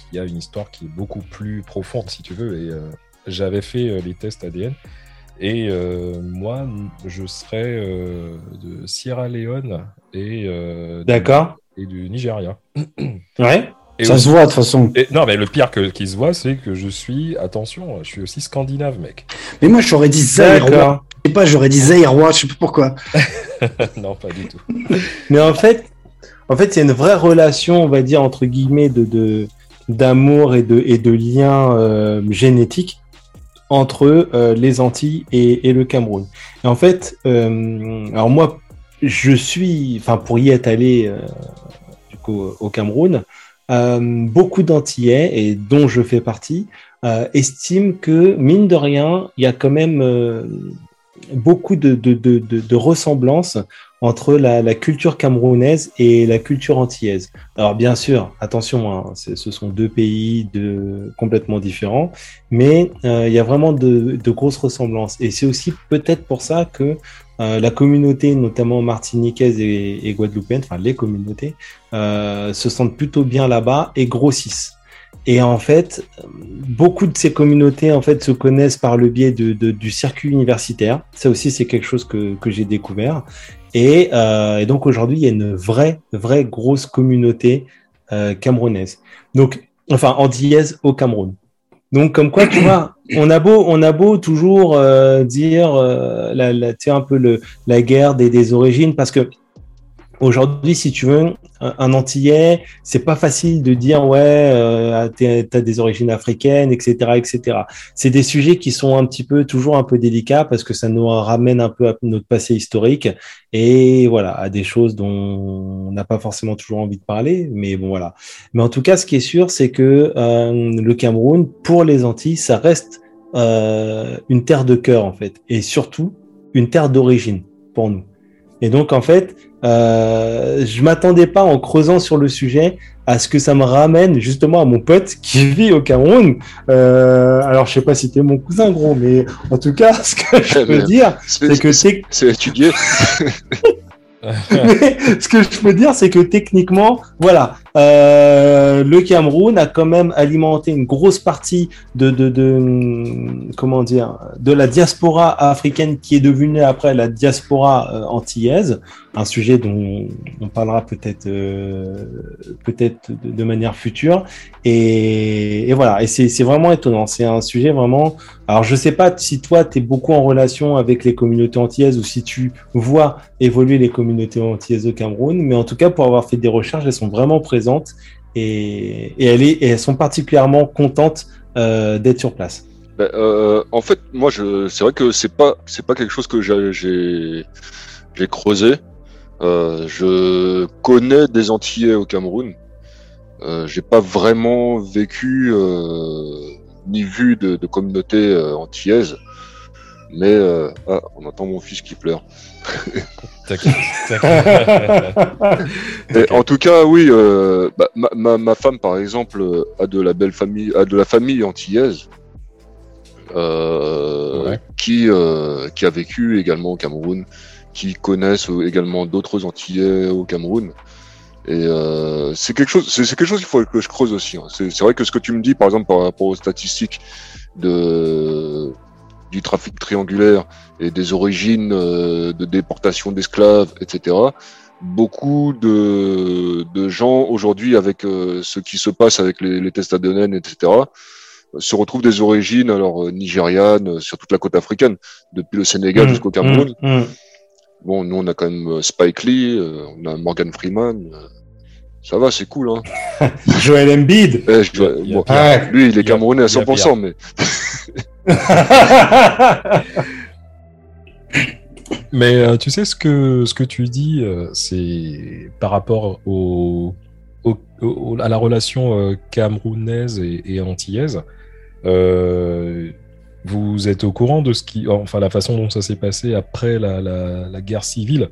qu'il y a une histoire qui est beaucoup plus profonde, si tu veux. Et euh, j'avais fait euh, les tests ADN. Et euh, moi, je serais euh, de Sierra Leone et, euh, du- et du Nigeria. Ouais. Et Ça aussi- se voit de toute façon. et- non, mais le pire que, qui se voit, c'est que je suis, attention, je suis aussi scandinave, mec. Mais moi, j'aurais dit Zaïrois. D'accord. Je sais pas, j'aurais dit Zaïrois, je sais pas pourquoi. non, pas du tout. Mais en fait, en fait, c'est une vraie relation, on va dire entre guillemets, de de- d'amour et de et de lien euh, génétique entre euh, les Antilles et, et le Cameroun. Et en fait, euh, alors moi, je suis, enfin, pour y être allé euh, du coup au Cameroun, euh, beaucoup d'Antillais et dont je fais partie euh, estiment que mine de rien, il y a quand même euh, beaucoup de, de, de, de, ressemblances entre la, la culture camerounaise et la culture antillaise. Alors bien sûr, attention, hein, ce sont deux pays de, complètement différents, mais euh, il y a vraiment de, de grosses ressemblances. Et c'est aussi peut-être pour ça que euh, la communauté, notamment martiniquaise et, et guadeloupéenne, enfin les communautés, euh, se sentent plutôt bien là-bas et grossissent. Et en fait, beaucoup de ces communautés en fait se connaissent par le biais de, du circuit universitaire. Ça aussi, c'est quelque chose que, que j'ai découvert. Et, euh, donc aujourd'hui, il y a une vraie, vraie grosse communauté euh, camerounaise. Donc, enfin, antillaise au Cameroun. Donc, comme quoi, tu vois, on a beau, on a beau toujours euh, dire, la, la, un peu le, la guerre des, des origines, parce que aujourd'hui, si tu veux, un, Antillais, c'est pas facile de dire, ouais, euh, t'es- t'as des origines africaines, etc., etc. C'est des sujets qui sont un petit peu, toujours un peu délicats, parce que ça nous ramène un peu à notre passé historique, et voilà, à des choses dont on n'a pas forcément toujours envie de parler, mais bon, voilà. Mais en tout cas, ce qui est sûr, c'est que euh, le Cameroun, pour les Antilles, ça reste euh, une terre de cœur, en fait, et surtout une terre d'origine pour nous. Et donc, en fait, euh, je m'attendais pas en creusant sur le sujet à ce que ça me ramène justement à mon pote qui vit au Cameroun. Euh, alors, je sais pas si t'es mon cousin, gros, mais en tout cas, ce que je peux dire, c'est que c'est étudié. mais ce que je peux dire, c'est que techniquement, voilà, euh, le Cameroun a quand même alimenté une grosse partie de, de, de comment dire, de la diaspora africaine qui est devenue après la diaspora euh, antillaise, un sujet dont on parlera peut-être euh, peut-être de, manière future. Et, voilà, et c'est vraiment étonnant. C'est un sujet vraiment. Alors je sais pas si toi tu es beaucoup en relation avec les communautés antillaises ou si tu vois évoluer les communautés antillaises au Cameroun, mais en tout cas pour avoir fait des recherches, elles sont vraiment présentes et, elles, sont particulièrement contentes euh, d'être sur place Ben, euh, en fait, moi, c'est vrai que c'est pas, c'est pas quelque chose que j'ai, j'ai creusé. Euh, je connais des Antillais au Cameroun. Euh, j'ai pas vraiment vécu euh, ni vu de, de communauté euh, antillaise. Mais euh, ah, on entend mon fils qui pleure. T'inquiète, en tout cas, oui, euh, bah, ma, ma, ma femme, par exemple, a de la belle famille, a de la famille antillaise, euh, Ouais. qui euh, qui a vécu également au Cameroun, qui connaissent également d'autres Antillais au Cameroun. Et euh, c'est quelque chose, c'est quelque chose qu'il faut que je creuse aussi. hein. C'est vrai que ce que tu me dis, par exemple, par rapport aux statistiques de du trafic triangulaire et des origines euh, de déportation d'esclaves, etc. Beaucoup de, de gens aujourd'hui, avec euh, ce qui se passe avec les, les tests ADN, etc., se retrouvent des origines alors nigérianes sur toute la côte africaine, depuis le Sénégal Mmh, jusqu'au Cameroun. mmh, mmh. Bon, nous on a quand même euh, Spike Lee, euh, on a Morgan Freeman. euh, ça va, c'est cool. Hein. Joël Embiid Eh, je- Il bon, lui, il est Il camerounais à il y a 100%, mais Mais euh, tu sais, ce que, ce que tu dis, euh, c'est par rapport au, au- au- à la relation euh, camerounaise et, et antillaise. Vous êtes au courant de ce qui, enfin, la façon dont ça s'est passé après la, la- la guerre civile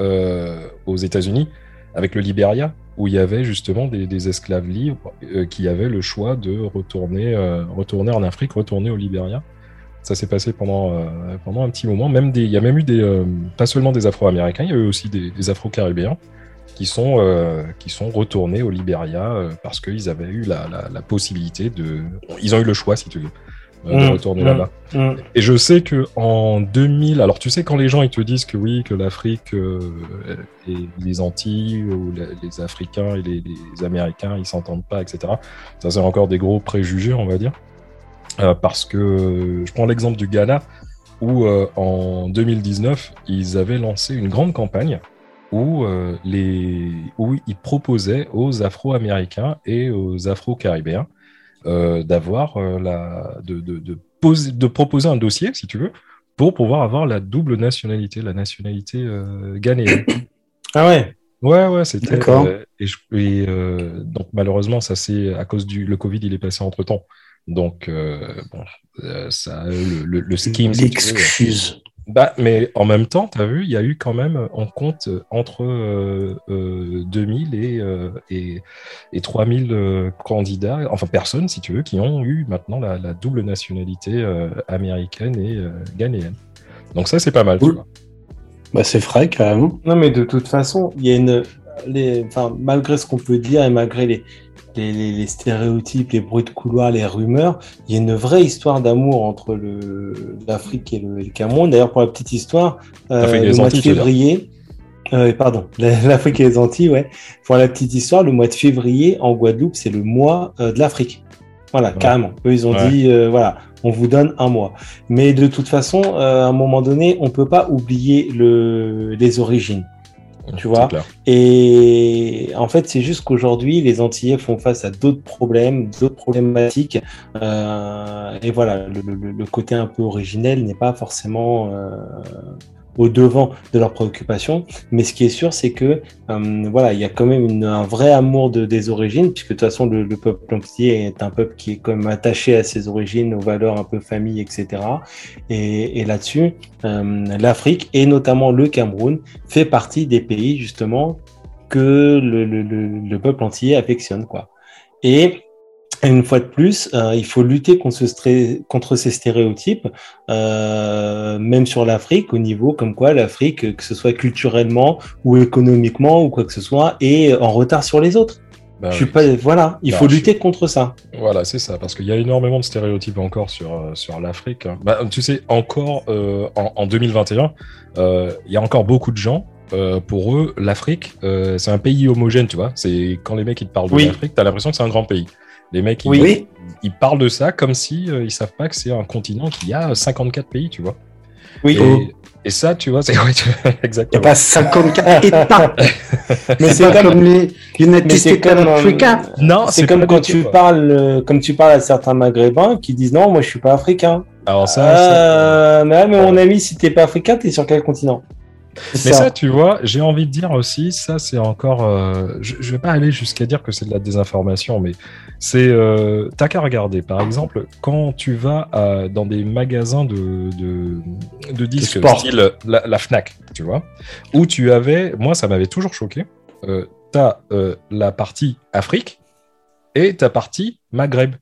euh, aux États-Unis avec le Liberia, où il y avait justement des, des esclaves libres euh, qui avaient le choix de retourner, euh, retourner en Afrique, retourner au Liberia. Ça s'est passé pendant, euh, pendant un petit moment. Même des, il y a même eu des, euh, pas seulement des Afro-Américains, il y a eu aussi des, des Afro-Caribéens qui sont, euh, qui sont retournés au Liberia euh, parce qu'ils avaient eu la, la, la possibilité de. Ils ont eu le choix, si tu veux, de Mmh, retourner mmh. là-bas. Mmh. Et je sais que en 2000, alors tu sais quand les gens ils te disent que oui, que l'Afrique euh, et les Antilles ou la- les Africains et les, les Américains ils s'entendent pas, etc. Ça c'est encore des gros préjugés, on va dire, Euh, parce que je prends l'exemple du Ghana où euh, en 2019 ils avaient lancé une grande campagne où les où ils proposaient aux Afro-Américains et aux Afro-Caribéens d'avoir euh, la de, de, de, poser, de proposer un dossier, si tu veux, pour pouvoir avoir la double nationalité, la nationalité euh, ghanéenne. Ah ouais Ouais, ouais, c'était. D'accord. euh, et je- et, euh, donc malheureusement, ça c'est à cause du le Covid, il est passé entre temps. Donc euh, bon, euh, ça le, le, le scheme. si L'excuse. Bah, mais en même temps, tu as vu, il y a eu quand même, on compte euh, entre euh, euh, 2000 et, euh, et, et 3000 euh, candidats, enfin personnes, si tu veux, qui ont eu maintenant la, la double nationalité euh, américaine et euh, ghanéenne. Donc ça, c'est pas mal. Cool. Bah, c'est frais, carrément. Non, mais de toute façon, il y a une. Les, enfin, malgré ce qu'on peut dire et malgré les, les, les- les stéréotypes, les bruits de couloir, les rumeurs, il y a une vraie histoire d'amour entre l'Afrique et le, et le Cameroun. D'ailleurs, pour la petite histoire, euh, le mois de février. euh, pardon, la- l'Afrique et les Antilles, ouais. Pour la petite histoire, le mois de février en Guadeloupe, c'est le mois euh, de l'Afrique. Voilà, Ouais. carrément. Eux, ils ont Ouais. dit, euh, voilà, on vous donne un mois. Mais de toute façon, à un moment donné, on peut pas oublier le, les origines. Tu vois. clair. Et en fait, c'est juste qu'aujourd'hui, les Antillais font face à d'autres problèmes, d'autres problématiques. Euh, et voilà, le, le- le côté un peu originel n'est pas forcément euh, au devant de leurs préoccupations. Mais ce qui est sûr, c'est que euh, voilà, il y a quand même une- un vrai amour de, des origines, puisque de toute façon, le, le peuple antillais est un peuple qui est quand même attaché à ses origines, aux valeurs un peu famille, etc. Et, et là-dessus, euh, l'Afrique et notamment le Cameroun fait partie des pays justement que le, le, le, le peuple antillais affectionne quoi. Et une fois de plus, euh, il faut lutter contre, ce stré- contre ces stéréotypes, euh, même sur l'Afrique, au niveau comme quoi l'Afrique, que ce soit culturellement ou économiquement ou quoi que ce soit, est en retard sur les autres. Bah je suis oui. pas, voilà, il Bah, faut lutter contre ça. Voilà, c'est ça, parce qu'il y a énormément de stéréotypes encore sur, euh, sur l'Afrique. hein. Bah, tu sais, encore euh, en, en 2021, euh, il y a encore beaucoup de gens, euh, pour eux, l'Afrique, euh, c'est un pays homogène, tu vois. C'est quand les mecs ils te parlent de l'Afrique, t'as l'impression que c'est un grand pays. Les mecs, ils, Oui. ils parlent de ça comme si euh, ils savent pas que c'est un continent qui a 54 pays, tu vois. Oui. Et, Et ça, tu vois, c'est ouais, tu- Il n'y a exactement. pas 54 États. Mais C'est pas comme les United States comme, of Africa. Non, c'est comme quand tu parles, euh, comme tu parles à certains Maghrébins qui disent non, moi je suis pas africain. Alors ça, ça- Euh, mais, ouais, mais mon ami, si t'es pas africain, t'es sur quel continent? Mais ça, tu vois, j'ai envie de dire aussi, ça c'est encore. euh, je, je vais pas aller jusqu'à dire que c'est de la désinformation, mais c'est. Euh, T'as qu'à regarder, par exemple, quand tu vas à- dans des magasins de, de, de disques, sport. style la, la Fnac, tu vois, où tu avais. Moi, ça m'avait toujours choqué. Euh, T'as euh, la partie Afrique et ta partie Maghreb.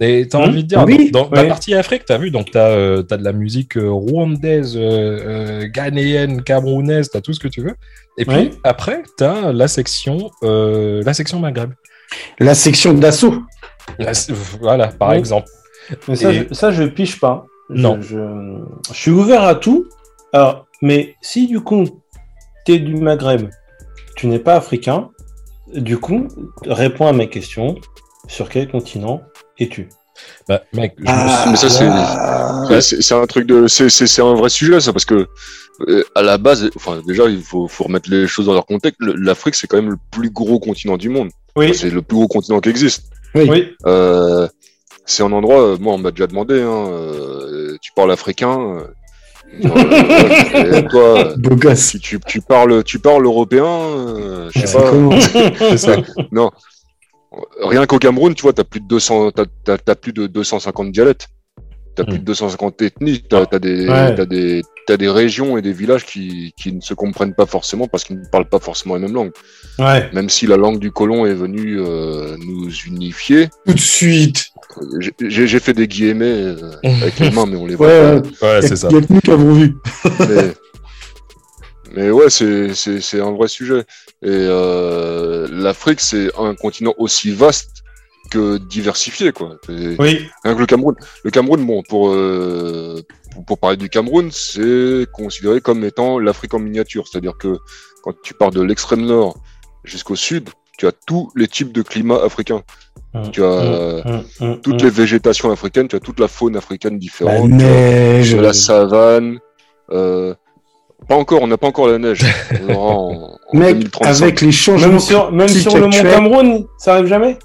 Et t'as envie de dire, oui, dans, dans la oui. partie Afrique, t'as vu, donc t'as euh, t'as de la musique euh, rwandaise, euh, euh, ghanéenne, camerounaise, t'as tout ce que tu veux. Et puis Oui. après, t'as la section, euh, la section Maghreb. La section d'assaut. La- voilà, par Oui. exemple. Mais ça, Et- je, ça, je piche pas. Je- Non. Je, je suis ouvert à tout. Alors, mais si du coup, t'es du Maghreb, tu n'es pas africain, du coup, réponds à mes questions. Sur quel continent es-tu? Bah, mec, je me Ah, mais ça, c'est- ah, c'est un truc de, c'est c'est c'est un vrai sujet ça parce que euh, à la base, enfin déjà il faut faut remettre les choses dans leur contexte. L'Afrique c'est quand même le plus gros continent du monde. Oui, C'est le plus gros continent qui existe. oui. Euh, c'est un endroit, euh, moi on m'a déjà demandé, hein, euh, tu parles africain, euh, euh, toi, euh, Beau gosse. si tu, tu parles, tu parles européen, euh, je sais C'est pas. Non, rien qu'au Cameroun, tu vois, t'as plus de 200, t'as, t'as- t'as plus de 250 dialectes, t'as plus de 250 ethnies, t'as, t'as des, Ouais. t'as des, t'as des régions et des villages qui, qui ne se comprennent pas forcément parce qu'ils ne parlent pas forcément la même langue. Ouais. Même si la langue du colon est venue euh, nous unifier, Tout de suite. j'ai, fait des guillemets euh, avec les mains, mais on les voit Ouais, pas. Ouais, c'est ça. Il y a que nous qui avons vu. mais, mais ouais, c'est, c'est, c'est un vrai sujet. Et euh, l'Afrique, c'est un continent aussi vaste que diversifié, quoi. Et Oui. rien que le Cameroun. Le Cameroun, bon, pour, euh, pour, pour parler du Cameroun, c'est considéré comme étant l'Afrique en miniature. C'est-à-dire que quand tu pars de l'extrême nord jusqu'au sud, tu as tous les types de climats africains. Hum, Tu as hum, hum, toutes les végétations africaines, tu as toute la faune africaine La différente. neige. de la savane. Euh, pas encore, on n'a pas encore la neige. On aura en, en Mec, 2035. avec les changements Même sur, même sur le mont Cameroun, ça arrive jamais?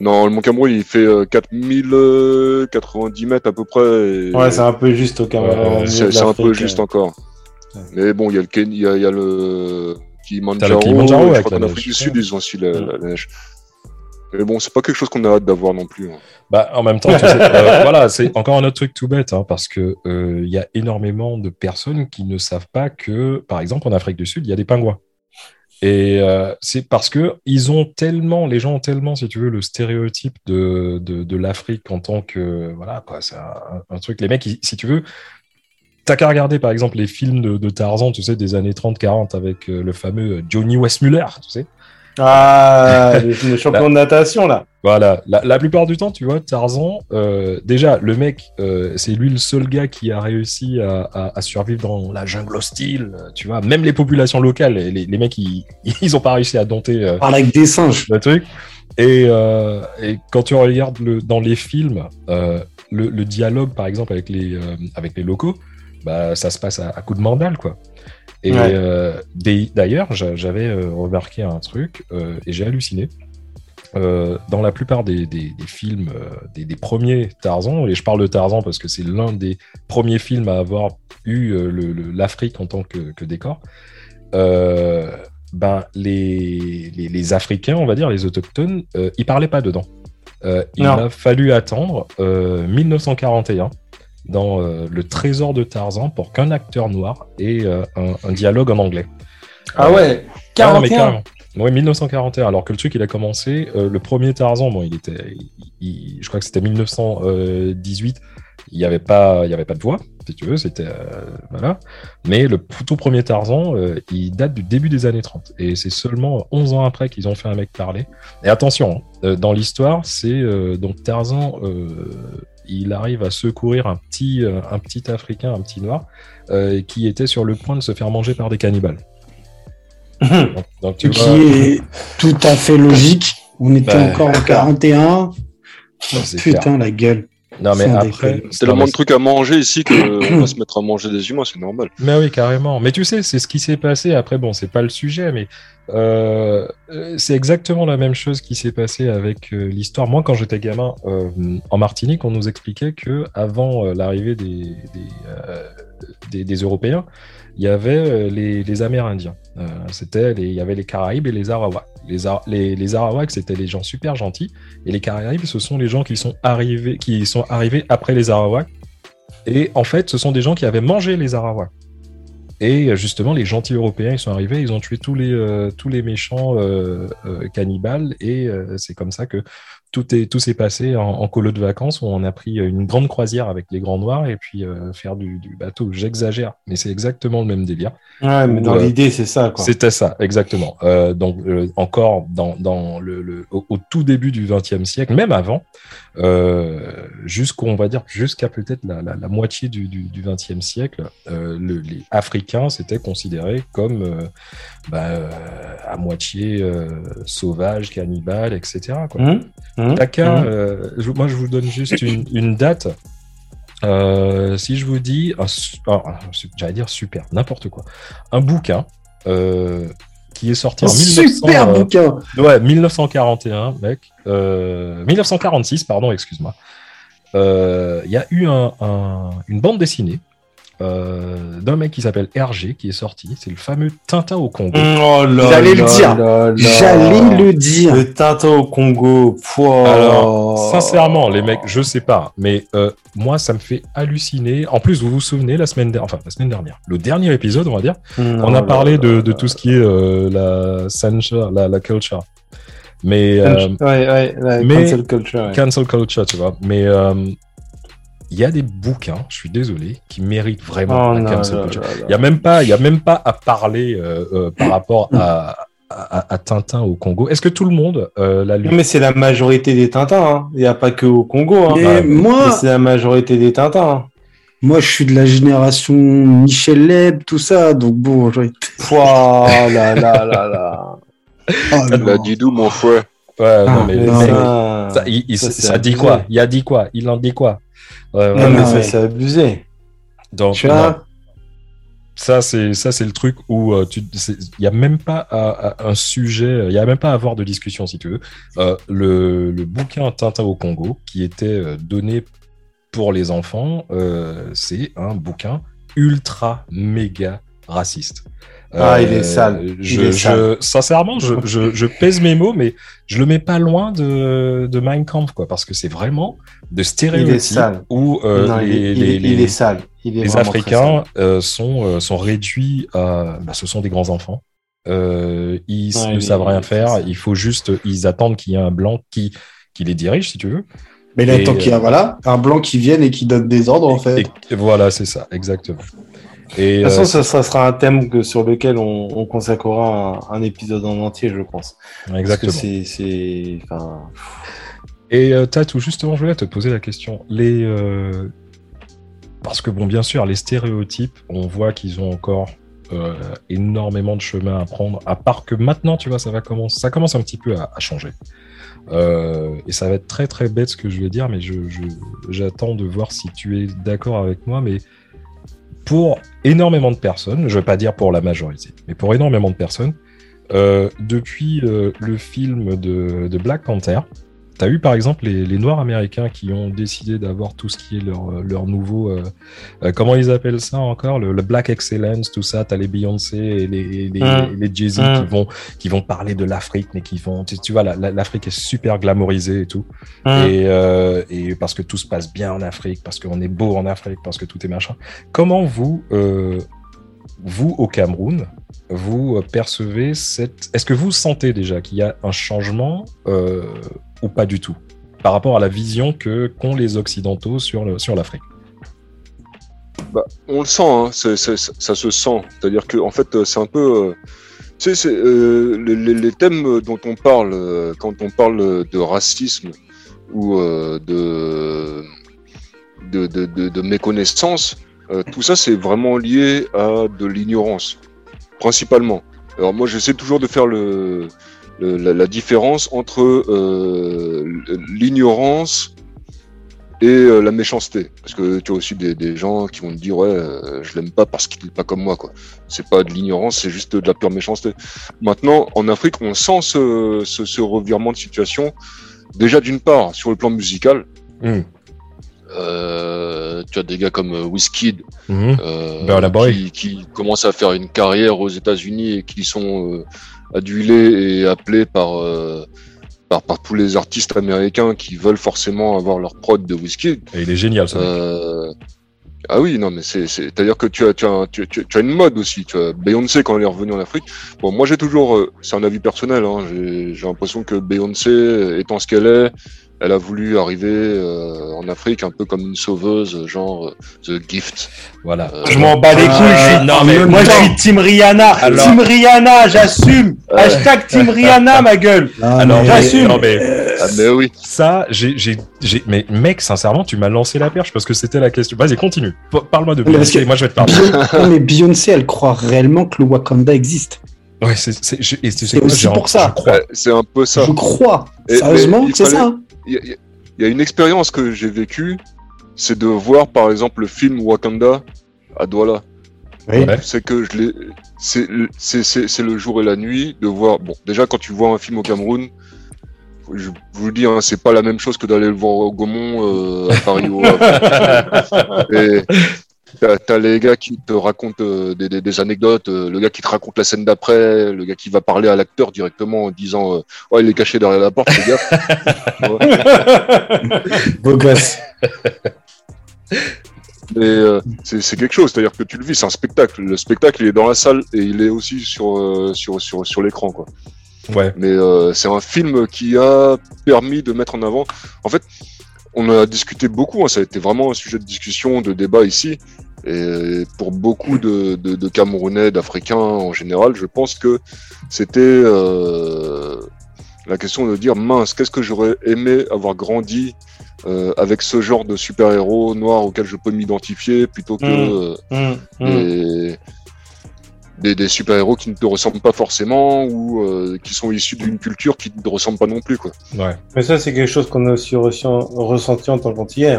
Non, le Mont Cameroun, il fait euh, 4090 mètres à peu près. et- Ouais, c'est un peu juste au Cameroun. C'est un peu juste euh. encore. Ouais. Mais bon, il y a le Ken- il y a, il y a le Kilimanjaro. Le Kilimanjaro je crois qu'en Afrique du Sud, ils ont aussi la, Mm. la neige. Mais bon, c'est pas quelque chose qu'on a hâte d'avoir non plus. hein. Bah, en même temps, tu sais, euh, voilà, c'est encore un autre truc tout bête, hein, parce que euh, il y a énormément de personnes qui ne savent pas que, par exemple, en Afrique du Sud, il y a des pingouins. Et euh, c'est parce que ils ont tellement, les gens ont tellement, si tu veux, le stéréotype de, de, l'Afrique en tant que, voilà, quoi, c'est un, truc. Les mecs, si tu veux, t'as qu'à regarder, par exemple, les films de, de Tarzan, tu sais, des années 30-40 avec euh, le fameux Johnny Westmuller, tu sais. Ah, le, champion de natation, là. Voilà, la, la plupart du temps, tu vois, Tarzan, euh, déjà, le mec, euh, c'est lui le seul gars qui a réussi à, à- à survivre dans la jungle hostile, euh, tu vois. Même les populations locales, les, les mecs, ils, ils ont pas réussi à dompter euh, parle avec des singes. le truc. Et, et quand tu regardes le, dans les films, le, le dialogue, par exemple, avec les, avec les locaux, bah, ça se passe à, à coup de mandale, quoi. Et Ouais. euh, d'ailleurs, j'a- j'avais euh, remarqué un truc euh, et j'ai halluciné. Euh, dans la plupart des, des- des films, des, des premiers Tarzan, et je parle de Tarzan parce que c'est l'un des premiers films à avoir eu l'Afrique en tant que, que décor, ben, les, les, les Africains, on va dire, les autochtones, ils parlaient pas dedans. Il Non. a fallu attendre euh, 1941 dans euh, Le Trésor de Tarzan pour qu'un acteur noir ait euh, un, un dialogue en anglais. Ah ouais, ah non, mais 41. carrément. Oui, 1941. Alors que le truc, il a commencé. euh, le premier Tarzan, bon, il était. il- il- je crois que c'était 1918. Il n'y avait pas, il y avait pas de voix, si tu veux. C'était euh, voilà. Mais le tout premier Tarzan, euh, il date du début des années 30. Et c'est seulement 11 ans après qu'ils ont fait un mec parler. Et attention, hein, dans l'histoire, c'est donc Tarzan. Il arrive à secourir un petit, euh, un petit Africain, un petit noir, euh, qui était sur le point de se faire manger par des cannibales. Donc, donc, tu qui vois, est tout à fait logique. On était Bah. encore en 41. c'est Putain, la gueule. Non, mais après. C'est tellement de trucs à manger ici qu'on va se mettre à manger des humains, c'est normal. Mais oui, carrément. Mais tu sais, c'est ce qui s'est passé. Après, bon, c'est pas le sujet, mais euh, euh, c'est exactement la même chose qui s'est passé avec euh, l'histoire. Moi, quand j'étais gamin euh, en Martinique, on nous expliquait que avant euh, l'arrivée des, des, euh, des, des Européens, il y avait euh, les, Amérindiens. Euh, c'était les- il y avait les Caraïbes et les Arawaks. Les, les, Arawaks, c'était les gens super gentils, et les Caraïbes, ce sont les gens qui sont arrivés, qui sont arrivés après les Arawaks. Et en fait, ce sont des gens qui avaient mangé les Arawaks. Et justement, les gentils européens, ils sont arrivés, ils ont tué tous les, euh, tous les méchants cannibales, et c'est comme ça que tout est tout s'est passé en, en colo de vacances où on a pris une grande croisière avec les grands noirs et puis euh, faire du, du bateau. J'exagère, mais c'est exactement le même délire. Ouais, mais dans Ouais. l'idée, c'est ça. C'était ça, exactement. Euh, donc euh, encore dans, dans le, le- au, au tout début du XXe siècle, même avant, euh, jusqu'au on va dire jusqu'à peut-être la, la, la moitié du, du, XXe siècle, euh, le- les Africains s'étaient considérés comme euh, bah, euh, à moitié euh, sauvages, cannibales, etc. Quoi. Hum, Taka, hum. euh, je- moi je vous donne juste une, une date. Euh, si je vous dis, ah, ah, j'allais dire super, n'importe quoi, un bouquin euh, qui est sorti Un en 1900, super euh, bouquin. ouais, 1941, mec, euh, 1946, pardon, excuse-moi. Euh, Il y a eu un- un- une bande dessinée euh, d'un mec qui s'appelle Hergé qui est sorti. C'est le fameux Tintin au Congo. Oh là J'allais le dire. J'allais le dire. Le Tintin au Congo. Pouah. Alors, sincèrement, les mecs, je sais pas, mais euh, moi, ça me fait halluciner. En plus, vous vous souvenez, la semaine, der- enfin, la semaine dernière, le dernier épisode, on va dire, Non, on a là, parlé de, là, de là. tout ce qui est euh, la censure, la, la culture. Mais euh, Ouais, ouais, la mais- cancel culture. ouais. cancel culture, tu vois. Mais euh, il y a des bouquins, je suis désolé, qui méritent vraiment Oh la non, cancel là, culture. là, là. Il y a même pas, il y a même pas à parler euh, euh, par rapport à, à, à Tintin au Congo. Est-ce que tout le monde euh, l'a lu? Non, mais c'est la majorité des Tintins. hein. Il n'y a pas que au Congo. Hein. Mais Mais moi, c'est la majorité des Tintins. hein. moi, je suis de la génération Michel Leb, tout ça. Donc bon, j'ai- Pouah, là, là, là, là. La non. Didou, mon frère. Ouais, non, Ah, mais, Mais non, mais- ça, ça, il, il- ça, ça c'est dit quoi? Il a dit quoi? Il en dit quoi? Ouais, Non, mais ça, c'est abusé. donc, Tu vois Ça, c'est ça, c'est le truc où euh, il y a même pas à- à un sujet, il y a même pas à avoir de discussion si tu veux. Euh, le, le bouquin Tintin au Congo, qui était euh, donné pour les enfants, euh, c'est un bouquin ultra méga raciste. Euh, Ah, il est sale. Il Je, est sale. je- sincèrement, je, je, je pèse mes mots, mais je le mets pas loin de, de Mein Kampf, quoi, parce que c'est vraiment de stéréotypes où euh, les, les- est- il les- est sale. Il est les vraiment très Africains sale. euh, sont, euh, sont réduits à. bah, ce sont des grands enfants. Euh, ils Ouais, ne il savent rien faire. Il faut juste. Ils attendent qu'il y ait un blanc qui, qui les dirige, si tu veux. Mais là, tant qu'il y a euh, voilà, un blanc qui vienne et qui donne des ordres, en fait. Et, et voilà, c'est ça, exactement. Et De toute euh, façon, ça, ça sera un thème que, sur lequel on, on consacrera un, un épisode en entier, je pense. Exactement. c'est, c'est, enfin, Et euh, Tatou, justement, je voulais te poser la question. Les, euh, parce que bon, bien sûr, les stéréotypes, on voit qu'ils ont encore euh, énormément de chemin à prendre. À part que maintenant, tu vois, ça va commencer, ça commence un petit peu à, à changer. Euh, et ça va être très très bête ce que je vais dire, mais je, je- j'attends de voir si tu es d'accord avec moi. Mais pour énormément de personnes, je vais pas dire pour la majorité, mais pour énormément de personnes, euh, depuis le film de Black Panther, tu as eu par exemple les, les Noirs américains qui ont décidé d'avoir tout ce qui est leur, euh, leur nouveau. euh, euh, comment ils appellent ça encore? Le, le Black Excellence, tout ça. Tu as les Beyoncé et les, et les, Mm. les Jay-Z Mm. qui, vont, qui vont parler de l'Afrique, mais qui vont. Tu, tu vois, la- la- l'Afrique est super glamourisée et tout. Hum. Et, euh, et parce que tout se passe bien en Afrique, parce qu'on est beau en Afrique, parce que tout est machin. Comment vous, euh, vous au Cameroun, vous percevez cette... Est-ce que vous sentez déjà qu'il y a un changement ou pas du tout par rapport à la vision que qu'ont les Occidentaux sur sur l'Afrique Bah, on le sent, hein, ça se sent. C'est-à-dire que, en fait, c'est un peu. euh, euh, les, thèmes dont on parle euh, quand on parle de racisme ou de, de, de, de- méconnaissance, tout ça, c'est vraiment lié à de l'ignorance, principalement. Alors, moi, j'essaie toujours de faire le, le- la, la différence entre euh, l'ignorance et euh, la méchanceté. Parce que tu as aussi des, des gens qui vont te dire ouais, euh, je l'aime pas parce qu'il est pas comme moi quoi. C'est pas de l'ignorance, c'est juste de la pure méchanceté. Maintenant, en Afrique, on sent ce, ce, ce revirement de situation. Déjà d'une part sur le plan musical. Hmm. Euh, tu as des gars comme Wizkid euh, Burna Boy. qui, qui commencent à faire une carrière aux États-Unis et qui sont euh, adulés et appelés par, euh, par par tous les artistes américains qui veulent forcément avoir leur prod de Wizkid. Et il est génial, ça. Euh, ah oui, non, mais c'est, c'est, c'est-à-dire que tu as, tu as, tu, tu- tu as une mode aussi. Tu as Beyoncé quand elle est revenue en Afrique. Bon, moi j'ai toujours, euh, c'est un avis personnel. Hein, j'ai, j'ai l'impression que Beyoncé, étant ce qu'elle est, elle a voulu arriver euh, en Afrique un peu comme une sauveuse, genre euh, The Gift. Voilà. Euh, Je m'en bats les couilles. je suis- non, mais- moi, je suis Team Rihanna. Alors- Team Rihanna, j'assume. Hashtag Team Rihanna, ma gueule. Ah, Alors, mais- j'assume. non, mais Ah, mais oui. ça, j'ai, j'ai, j'ai, mais mec, sincèrement, tu m'as lancé la perche parce que c'était la question. Vas-y, continue. Parle-moi de Beyoncé, que- moi je vais te parler. Non, mais Beyoncé, elle croit réellement que le Wakanda existe. Ouais, c'est, aussi pour ça. Je crois. Ouais, c'est un peu ça. Je crois. Et- Sérieusement, c'est ça. Il y, a- il y a- il y a une expérience que j'ai vécue, c'est de voir par exemple le film Wakanda à Douala. Oui. C'est que je l'ai, c'est, c'est, c'est, c'est le jour et la nuit de voir. Bon, déjà quand tu vois un film au Cameroun, je vous le dis, hein, c'est pas la même chose que d'aller le voir au Gaumont, euh, à Paris ou à- Et t'as, les gars qui te racontent euh, des, des, des anecdotes, euh, le gars qui te raconte la scène d'après, le gars qui va parler à l'acteur directement en disant, euh, ouais, il est caché derrière la porte, les gars. Beau gosse. Mais euh, c'est quelque chose, c'est-à-dire que tu le vis, c'est un spectacle. Le spectacle, il est dans la salle et il est aussi sur sur sur sur l'écran, quoi. Ouais. Mais c'est un film qui a permis de mettre en avant. En fait, on a discuté beaucoup. hein, ça a été vraiment un sujet de discussion, de débat ici. Et pour beaucoup de, de, de Camerounais, d'Africains en général, je pense que c'était euh, la question de dire mince, qu'est-ce que j'aurais aimé avoir grandi euh, avec ce genre de super-héros noirs auquel je peux m'identifier plutôt que Mm. euh, Hum, hum. Des, super-héros qui ne te ressemblent pas forcément ou euh, qui sont issus d'une culture qui ne te ressemble pas non plus. Quoi. Ouais. Mais ça, c'est quelque chose qu'on a aussi ressent- ressenti en tant qu'antillais.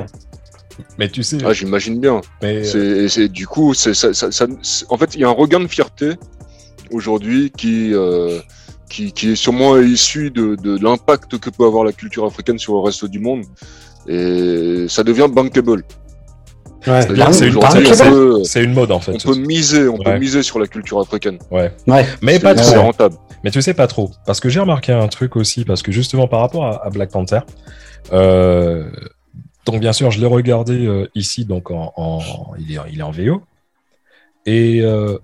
Mais tu sais, Ah, J'imagine bien. mais, euh, C'est, du coup, c'est, ça, ça- en fait, il y a un regain de fierté aujourd'hui qui, euh, qui, qui est sûrement issu de, de l'impact que peut avoir la culture africaine sur le reste du monde. Et ça devient bankable. Ouais. C'est une- mode en fait. on peut miser, on peut miser sur la culture africaine. Ouais. Ouais. Mais pas trop. rentable. Mais tu sais pas trop, parce que j'ai remarqué un truc aussi, parce que justement par rapport à, à Black Panther, euh, donc bien sûr je l'ai regardé euh, ici, donc en, en- il, est, il est en VO, et euh,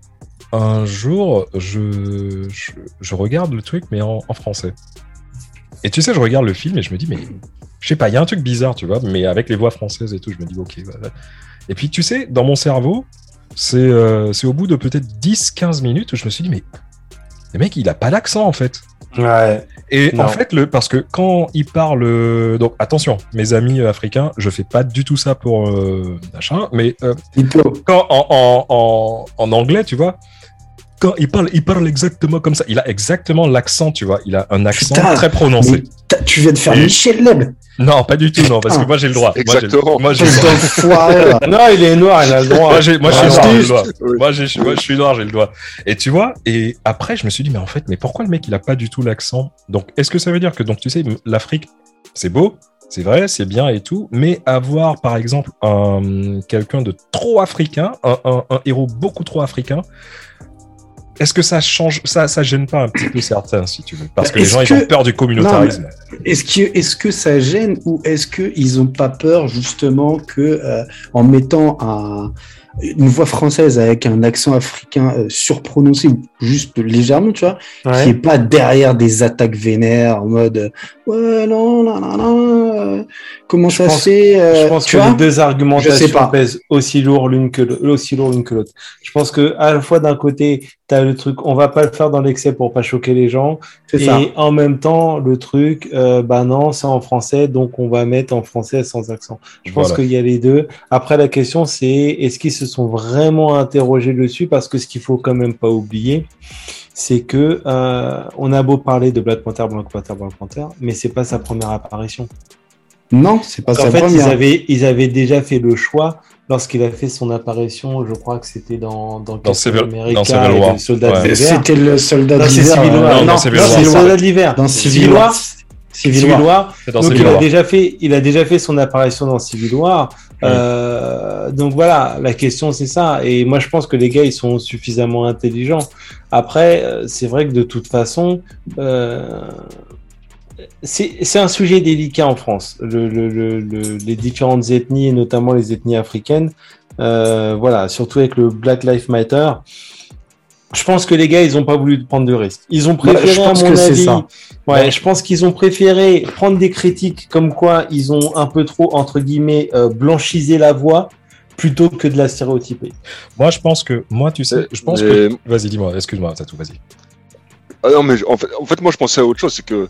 un jour je, je, je regarde le truc mais en, en français. Et tu sais, je regarde le film et je me dis mais je sais pas, il y a un truc bizarre, tu vois, mais avec les voix françaises et tout, je me dis ok. voilà. Et puis tu sais, dans mon cerveau, c'est euh, au bout de peut-être 10-15 minutes où je me suis dit mais le mec, il a pas d'accent en fait. Ouais. Et Non. en fait, le, parce que quand il parle, euh, donc attention, mes amis euh, africains, je fais pas du tout ça pour euh, machin, mais quand en, en, en, en anglais, tu vois, quand il parle, il parle exactement comme ça. Il a exactement l'accent, tu vois. Il a un accent Putain, très prononcé. Tu viens de faire Et- Michel Leb. Non, pas du tout, non, parce que moi j'ai le droit. Moi, j'ai le- Exactement. Moi j'ai le droit. Non, il est noir, il a le droit. Moi, j'ai, moi, je suis Ah, noir, non. j'ai le doigt. Oui. Moi, je suis noir, j'ai le doigt. Et tu vois, et après, je me suis dit, mais en fait, mais pourquoi le mec, il a pas du tout l'accent? Donc, est-ce que ça veut dire que, donc, tu sais, l'Afrique, c'est beau, c'est vrai, c'est bien et tout, mais avoir, par exemple, un, quelqu'un de trop africain, un, un, un héros beaucoup trop africain, est-ce que ça change, ça, ça gêne pas un petit peu certains, si tu veux? Parce que les gens, ils que- ont peur du communautarisme. Est-ce que, est-ce que ça gêne ou est-ce qu'ils ont pas peur justement que euh, en mettant un, une voix française avec un accent africain euh, surprononcé ou juste légèrement, tu vois, Ouais. qui est pas derrière des attaques vénères en mode euh, ouais non non non non euh, comment ça fait euh, Je pense tu que vois? les deux Je sais argumentations pas. pèsent aussi lourd l'une que l'autre, aussi lourd l'une que l'autre. Je pense que à la fois d'un côté, tu as le truc, on va pas le faire dans l'excès pour pas choquer les gens, c'est et ça en même temps le truc, euh, bah non, c'est en français, donc on va mettre en français sans accent. Je pense qu'il y a les deux. Après, la question, c'est est-ce qu'ils se sont vraiment interrogés dessus Parce que ce qu'il faut quand même pas oublier, c'est que euh, on a beau parler de Black Panther, Black Panther, Black Panther, mais c'est pas sa première apparition. Non, c'est pas En sa fait, ils première. avaient, ils avaient déjà fait le choix lorsqu'il a fait son apparition. Je crois que c'était dans dans, Captain Civil- America dans Civil War. soldat Ouais. d'hiver. C'était le soldat d'hiver. Civil euh, War. non, Non, dans non, Civil c'est War. le soldat d'hiver. Dans Civil Civil War. War. Civil Civil War. War. C'est dans Donc Civil il a War. déjà fait, il a déjà fait son apparition dans Civil War. Euh, donc voilà, la question c'est ça. Et moi je pense que les gars ils sont suffisamment intelligents. Après, euh, c'est vrai que de toute façon, euh, c'est un sujet délicat en France. Le, le- le- le- les différentes ethnies et notamment les ethnies africaines. Euh, voilà, surtout avec le Black Lives Matter. Je pense que les gars, ils ont pas voulu prendre de risques. Ils ont Ouais, préféré, je pense à mon que c'est avis, ça. Ouais, Ouais. je pense qu'ils ont préféré prendre des critiques comme quoi ils ont un peu trop, entre guillemets, euh, blanchisé la voix plutôt que de la stéréotyper. Moi, je pense que. Moi, tu sais, Mais- je pense mais- que. Vas-y, dis-moi, excuse-moi, Tatou, vas-y. Ah non, mais en fait, en fait, moi, je pensais à autre chose. C'est que,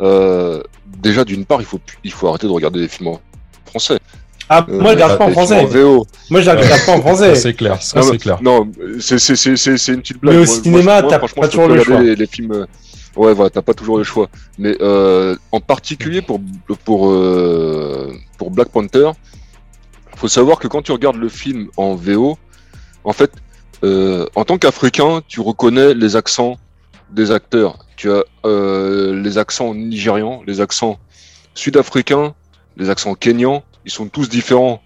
euh, déjà, d'une part, il faut, il faut arrêter de regarder des films en français. Ah, Euh, moi je regarde pas en français. Moi je regarde pas en Ça, français. c'est clair, c'est mais- clair. Non, c'est c'est- c'est- c'est- c'est une petite blague. Mais au cinéma, t'as pas toujours le choix. Les, films. euh, Ouais, voilà, t'as pas toujours le choix. Mais euh, en particulier pour pour euh, pour Black Panther, faut savoir que quand tu regardes le film en VO, en fait, euh, en tant qu'Africain, tu reconnais les accents des acteurs. Tu as euh, les accents nigérians, les accents sud-africains, les accents kenyans. Ils sont tous différents.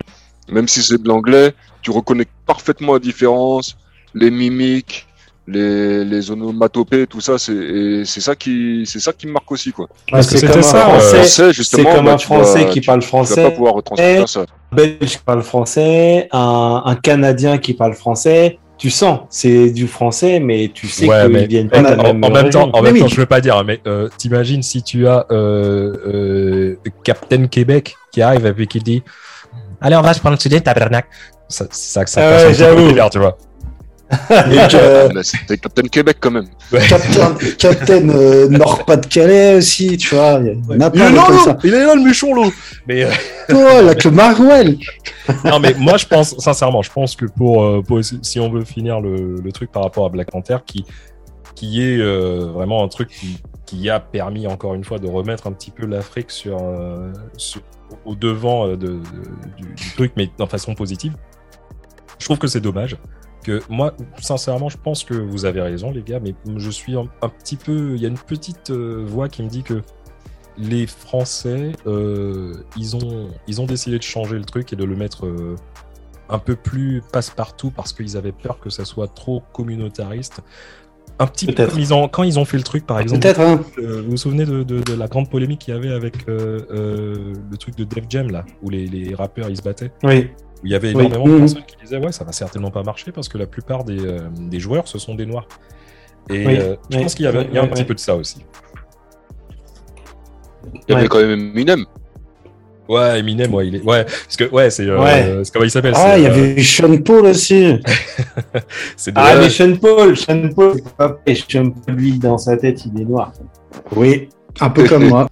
Même si c'est de l'anglais, tu reconnais parfaitement la différence, les mimiques, les, les onomatopées, tout ça. C'est ça qui c'est ça qui me marque aussi quoi. Parce que c'est comme euh, français, Français, c'est justement, comme bah, un vas- français qui tu- parle Tu vas pas français, pouvoir retranscrire ça. un belge qui parle français, un, un canadien qui parle français. Tu sens, c'est du français, mais tu sais Ouais, qu'ils viennent pas en, de la en- même en même temps, en même oui. temps, je veux pas dire, mais euh, t'imagines si tu as euh, euh, Captain Québec qui arrive et puis qui dit Allez, on va se prendre le sud tabernacle. Ça, ça, ça Ah ouais, j'avoue. tu vois. Que- Mais C'était Captain Québec quand même. Captain, Captain euh, Nord-Pas-de-Calais aussi, tu vois. Il y en a Il est là, ça. Il est là, le méchant, l'eau Mais euh, Oh, là, que Marwell. non, mais moi, je pense, sincèrement, je pense que pour, euh, pour si on veut finir le, le truc par rapport à Black Panther, qui, qui est euh, vraiment un truc qui, qui a permis, encore une fois, de remettre un petit peu l'Afrique sur, euh, sur- au devant euh, de, de- du, du truc, mais de façon positive. Je trouve que c'est dommage. Que moi, sincèrement, je pense que vous avez raison, les gars, mais je suis un, un petit peu. Il y a une petite euh, voix qui me dit que les Français, euh, ils, ont, ils ont décidé de changer le truc et de le mettre euh, un peu plus passe-partout parce qu'ils avaient peur que ça soit trop communautariste. Un petit peu Peut-être. comme ils ont, quand ils ont fait le truc, par exemple. Peut-être, hein. euh, vous vous souvenez de, de- de la grande polémique qu'il y avait avec le truc de Def Jam, là, où les, les rappeurs ils se battaient? Oui. Il y avait Oui. énormément de personnes qui disaient ouais ça va certainement pas marcher parce que la plupart des, euh, des joueurs ce sont des noirs et Oui. euh, je Oui. pense qu'il y, avait, Oui, il y a un oui, petit peu de ça aussi Il y avait quand même Eminem. ouais Eminem ouais il est ouais parce que ouais c'est euh, Ouais. c'est comment il s'appelle Ah, il y euh, avait Sean Paul aussi. de- Ah, mais Sean Paul, Sean Paul, c'est pas et Sean Paul, lui, dans sa tête, il est noir. Oui, un peu comme moi.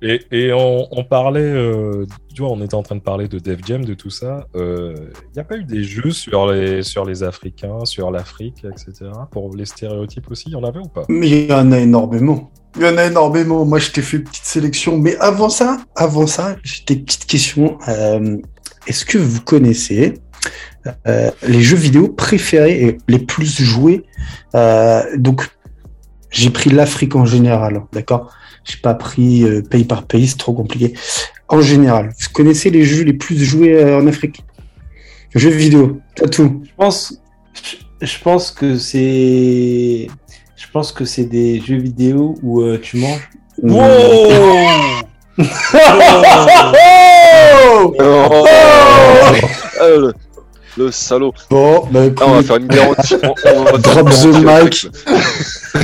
Et, on, parlait euh, tu vois on était en train de parler de Def Jam de tout ça Euh, il n'y a pas eu des jeux sur les sur les Africains sur l'Afrique etc pour les stéréotypes aussi? Il y en avait ou pas? Mais il y en a énormément. Il y en a énormément. Moi, je t'ai fait une petite sélection. Mais avant ça, avant ça, j'ai des petites questions. Euh, Est-ce que vous connaissez les jeux vidéo préférés et les plus joués? Donc, j'ai pris l'Afrique en général, d'accord? J'ai pas pris euh, pays par pays, c'est trop compliqué. En général, vous connaissez les jeux les plus joués euh, en Afrique Jeux vidéo, t'as tout. Je pense, je, je pense que c'est, je pense que c'est des jeux vidéo où euh, tu manges. Oh, Ah, le salaud. Bon, bah, Ah, on va écoute, faire une garantie. On- on va Drop the mic.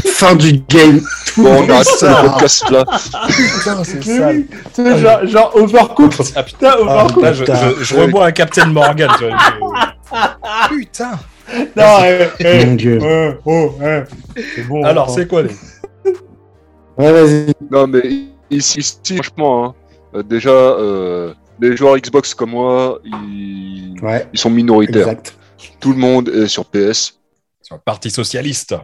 fin du game. Bon, on arrête ça. le podcast là. putain c'est Mais oui, genre, genre Overcooked. Ah putain, Ah, putain, je, je, je rebois un Captain Morgan. tu vois, je- Putain. Non, eh, eh, Mon dieu. eh, oh, eh, c'est bon. Alors, hein. c'est quoi les Ouais, vas-y. Non, mais ici, ici franchement, hein, euh, déjà, euh, les joueurs Xbox comme moi, ils, Ouais, ils sont minoritaires. exact. Tout le monde est sur PS. Sur le Parti Socialiste.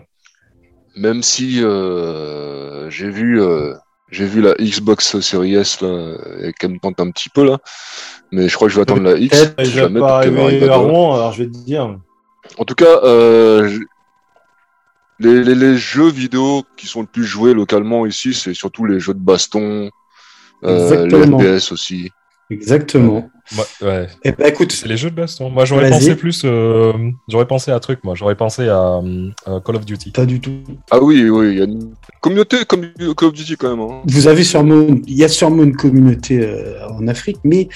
Même si euh, j'ai vu, euh, j'ai vu la Xbox Series S là, et qu'elle me tente un petit peu là. Mais je crois que je vais attendre la X. Je vais pas à. Rouen, alors je vais te dire. En tout cas, euh, les, les- les jeux vidéo qui sont le plus joués localement ici, c'est surtout les jeux de baston, euh, les. FPS aussi. Exactement. Ouais. Eh ben écoute, C'est les jeux de baston. Moi, j'aurais pensé plus. euh, j'aurais pensé à un truc, moi. J'aurais pensé à euh, à Call of Duty. pas du tout. Ah oui, oui, il y a une communauté comme Call of Duty quand même. hein. Vous avez sûrement, il y a sûrement une communauté euh, en Afrique, mais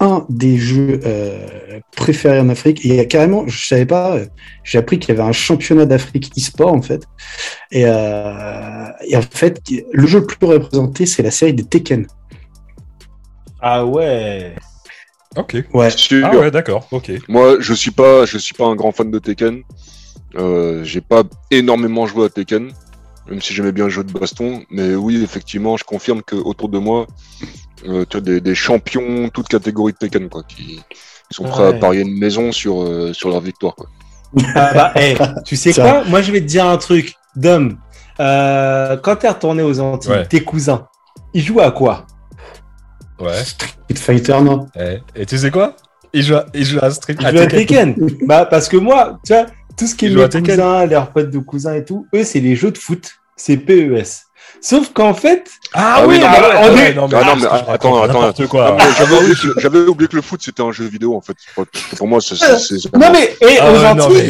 un des jeux euh, préférés en Afrique, et il y a carrément, je savais pas, euh, j'ai appris qu'il y avait un championnat d'Afrique e-sport en fait, et, euh, et en fait, le jeu le plus représenté, c'est la série des Tekken. Ah ouais. Ok. Ouais. Ah ouais, d'accord. Ok. Moi, je suis pas, je suis pas un grand fan de Tekken. Euh, j'ai pas énormément joué à Tekken, même si j'aimais bien le jeu de baston. Mais oui, effectivement, je confirme que autour de moi, euh, tu as des, des champions, toutes catégories de Tekken, quoi, qui, sont prêts à parier une maison sur euh, sur leur victoire, quoi. Ah bah, hey, tu sais Ça. quoi? Moi, je vais te dire un truc. Dom, euh, quand t'es retourné aux Antilles, Ouais. tes cousins, ils jouent à quoi? Ouais. Street Fighter, non Eh, Et tu sais quoi? Il joue, à, il joue à Street Ils jouent à Tekken. bah, parce que moi, tu vois, tout ce qui est mes cousins, leurs potes de cousins et tout, eux, c'est les jeux de foot. C'est PES. Sauf qu'en fait, Ah, Ah oui, non, bah on ouais, est- non, Ah non, attends, attends, quoi. Non, J'avais oublié, que- j'avais oublié que le foot c'était un jeu vidéo en fait. Pour moi, c'est. non mais, et Ah aux non, Antilles,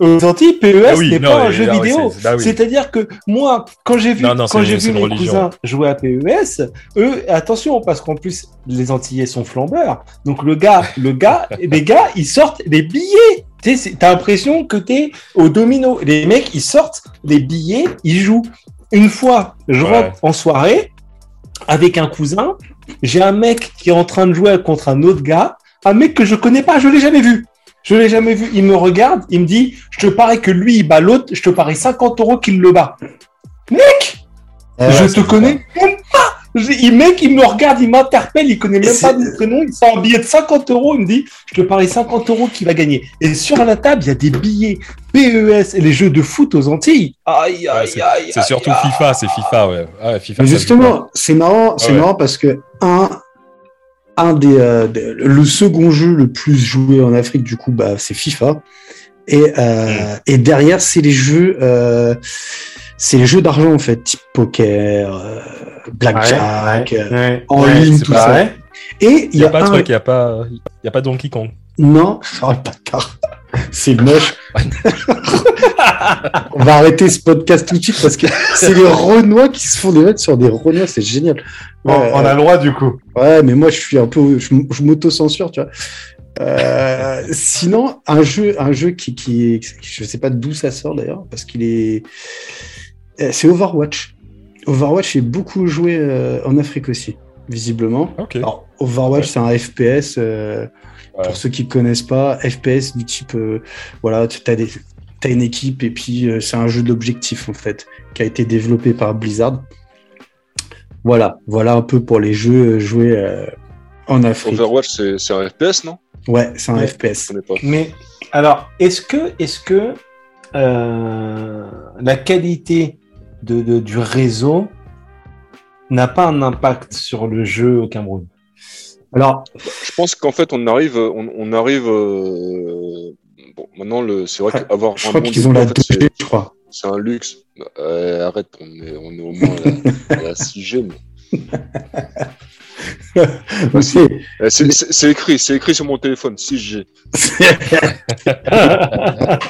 mais- aux Antilles, PES Ah oui, n'est non, pas un jeu ah vidéo. bah oui. C'est-à-dire que moi, quand j'ai vu, Non, non, quand j'ai vu mes religion. cousins jouer à PES, eux, attention, parce qu'en plus, les Antillais sont flambeurs. Donc le gars, le gars, les gars, ils sortent des billets. T'as l'impression que t'es au domino. Les mecs, ils sortent les billets, ils jouent. Une fois, je Ouais. rentre en soirée avec un cousin. J'ai un mec qui est en train de jouer contre un autre gars, un mec que je connais pas, je l'ai jamais vu. Je l'ai jamais vu. Il me regarde, il me dit, je te parie que lui, il bat l'autre, je te parie 50 euros qu'il le bat. Mec, je te connais même pas. Il, mec, il me regarde, il m'interpelle, il connaît même c'est- pas mon prénom, il sort un billet de 50 euros, il me dit, je te parie 50 euros qu'il va gagner. Et sur la table, il y a des billets PES et les jeux de foot aux Antilles. Aïe, Ouais, aïe, c'est- aïe. C'est aïe, surtout aïe. FIFA, c'est FIFA, ouais. Ouais, FIFA, Mais ça joue justement, c'est marrant, c'est Ah ouais. marrant parce que un, un des, euh, des- le second jeu le plus joué en Afrique, du coup, bah, c'est FIFA. Et, euh, et derrière, c'est les jeux, euh, c'est les jeux d'argent en fait, type poker, euh, blackjack, euh, en ligne, tout pas ça. vrai. Et il y n'y a, a pas de un, truc, il n'y a, pas... il y a pas Donkey Kong. non, je parle pas de carte. C'est moche. On va arrêter ce podcast tout de suite parce que c'est les Renois qui se font des notes sur des Renois, c'est génial. On, a le droit du coup. Ouais, mais moi je suis un peu, je, m'auto-censure, tu vois. Euh, sinon, un jeu, un jeu qui, qui, je sais pas d'où ça sort d'ailleurs, parce qu'il est, euh, c'est Overwatch. Overwatch est beaucoup joué euh, en Afrique aussi, visiblement. Alors, Overwatch, c'est un FPS. euh, Ouais. Pour ceux qui connaissent pas, FPS du type, euh, voilà, tu as, des, t'as une équipe et puis euh, c'est un jeu d'objectif en fait, qui a été développé par Blizzard. Voilà, voilà un peu pour les jeux joués euh, en Afrique. Overwatch, c'est un FPS, non? Ouais, c'est un Ouais. FPS. Mais alors, est-ce que, est-ce que euh, la qualité de, de- du réseau n'a pas un impact sur le jeu au Cameroun Alors, Je pense qu'en fait, on arrive, on, on arrive. euh, Bon, maintenant, le, c'est vrai qu'avoir je un crois bon qu'ils ont la en fait, 2G, je crois. c'est- un luxe. Euh, arrête, on est, on est au moins à, à la 6G. mais-. Euh, C'est c'est- c'est écrit, c'est écrit sur mon téléphone, 6G.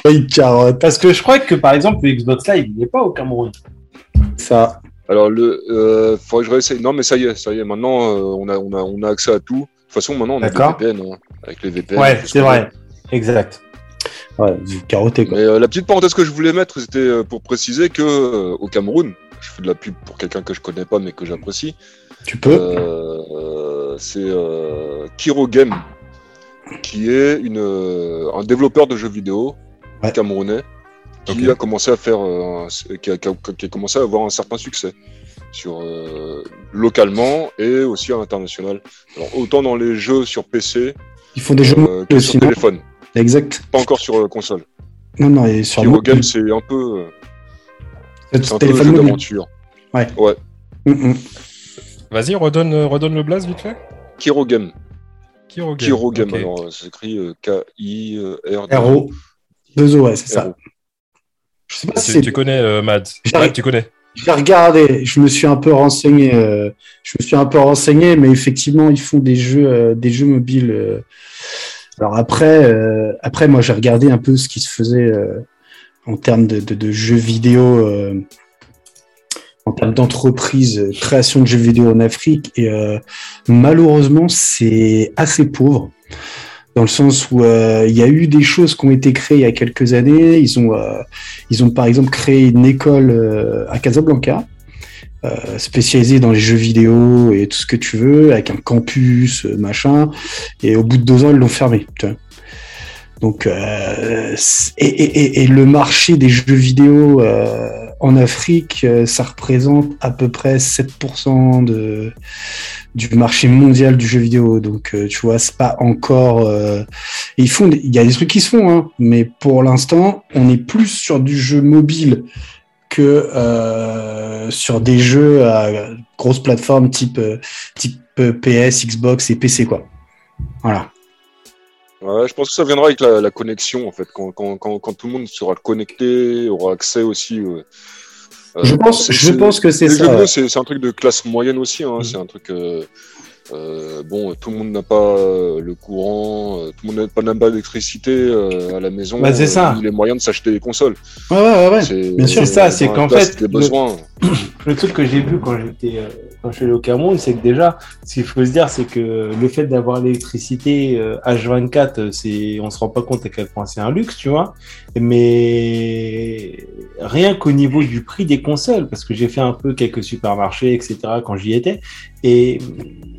Oui, carotte, Parce que je crois que par exemple le Xbox Live il n'est pas au Cameroun. Ça. Alors, le, euh, faudrait que je réessaye. Non, mais ça y est, ça y est. Maintenant, euh, on, a, on, a, on a accès à tout. De toute façon, maintenant, on a des. VPN. hein, avec les VPN. Ouais, ce c'est vrai. Exact. Ouais, du carotté, quoi. Mais euh, la petite parenthèse que je voulais mettre, c'était euh, pour préciser que au Cameroun, je fais de la pub pour quelqu'un que je connais pas mais que j'apprécie. Tu peux c'est Kiro Game, qui est une, un développeur de jeux vidéo Ouais. camerounais qui a commencé à faire, euh, un- qui, a, qui a- qui a commencé à avoir un certain succès sur euh, localement et aussi à l'international. Alors autant dans les jeux sur PC Ils font des jeux euh, que sur téléphone, Exact. pas encore sur euh, console. Non, non, et sur Kiro mobile. Game, c'est un peu, euh, C'est un peu téléphone jeu d'aventure. Mm, mm. Vas-y, redonne, redonne le blaze vite fait. Kirogame. Kirogame. Kirogame. ok. Alors, euh, c'est écrit euh, K-I-R. RO. Deux O, ouais, c'est ça. Je sais pas si Tu, c'est tu connais, euh. Ouais, tu connais. J'ai regardé, je me suis un peu renseigné. euh, je me suis un peu renseigné, mais effectivement, ils font des jeux, euh, des jeux mobiles. Alors après, après, moi, j'ai regardé un peu ce qui se faisait en termes de, de- de jeux vidéo, en termes d'entreprise, création de jeux vidéo en Afrique, et malheureusement, c'est assez pauvre. Dans le sens où euh, il y a eu des choses qui ont été créées il y a quelques années. Ils ont, euh, ils ont par exemple créé une école euh, à Casablanca, euh, spécialisée dans les jeux vidéo et tout ce que tu veux, avec un campus, euh, machin. Et au bout de deux ans, ils l'ont fermé. Donc, et, et, et, le marché des jeux vidéo en Afrique, euh, ça représente à peu près 7% de, du marché mondial du jeu vidéo. Donc, euh, tu vois, c'est pas encore. euh, ils font, il y a des trucs qui se font, hein, mais pour l'instant, on est plus sur du jeu mobile que euh, sur des jeux à grosse plateforme type euh, type PS, Xbox et PC quoi. Voilà. Ouais, je pense que ça viendra avec la, la connexion, en fait. Quand, quand, quand, quand tout le monde sera connecté, aura accès aussi. euh, euh, je pense, je pense que c'est ça. c'est un truc de classe moyenne aussi. Hein. Mm. C'est un truc. euh, euh, bon, tout le monde n'a pas le courant, tout le monde n'a pas, d'électricité à la maison. Bah, c'est ça. les moyens de s'acheter des consoles. Ouais, ouais, ouais, ouais. Bien sûr. C'est ça, c'est qu'en fait, le- besoins. Le truc que j'ai vu quand j'étais quand je suis allé au Cameroun, c'est que déjà, ce qu'il faut se dire, c'est que le fait d'avoir l'électricité euh, H24, euh, c'est on se rend pas compte à quel point c'est un luxe, tu vois. Mais rien qu'au niveau du prix des consoles, parce que j'ai fait un peu quelques supermarchés, etc. quand j'y étais, et,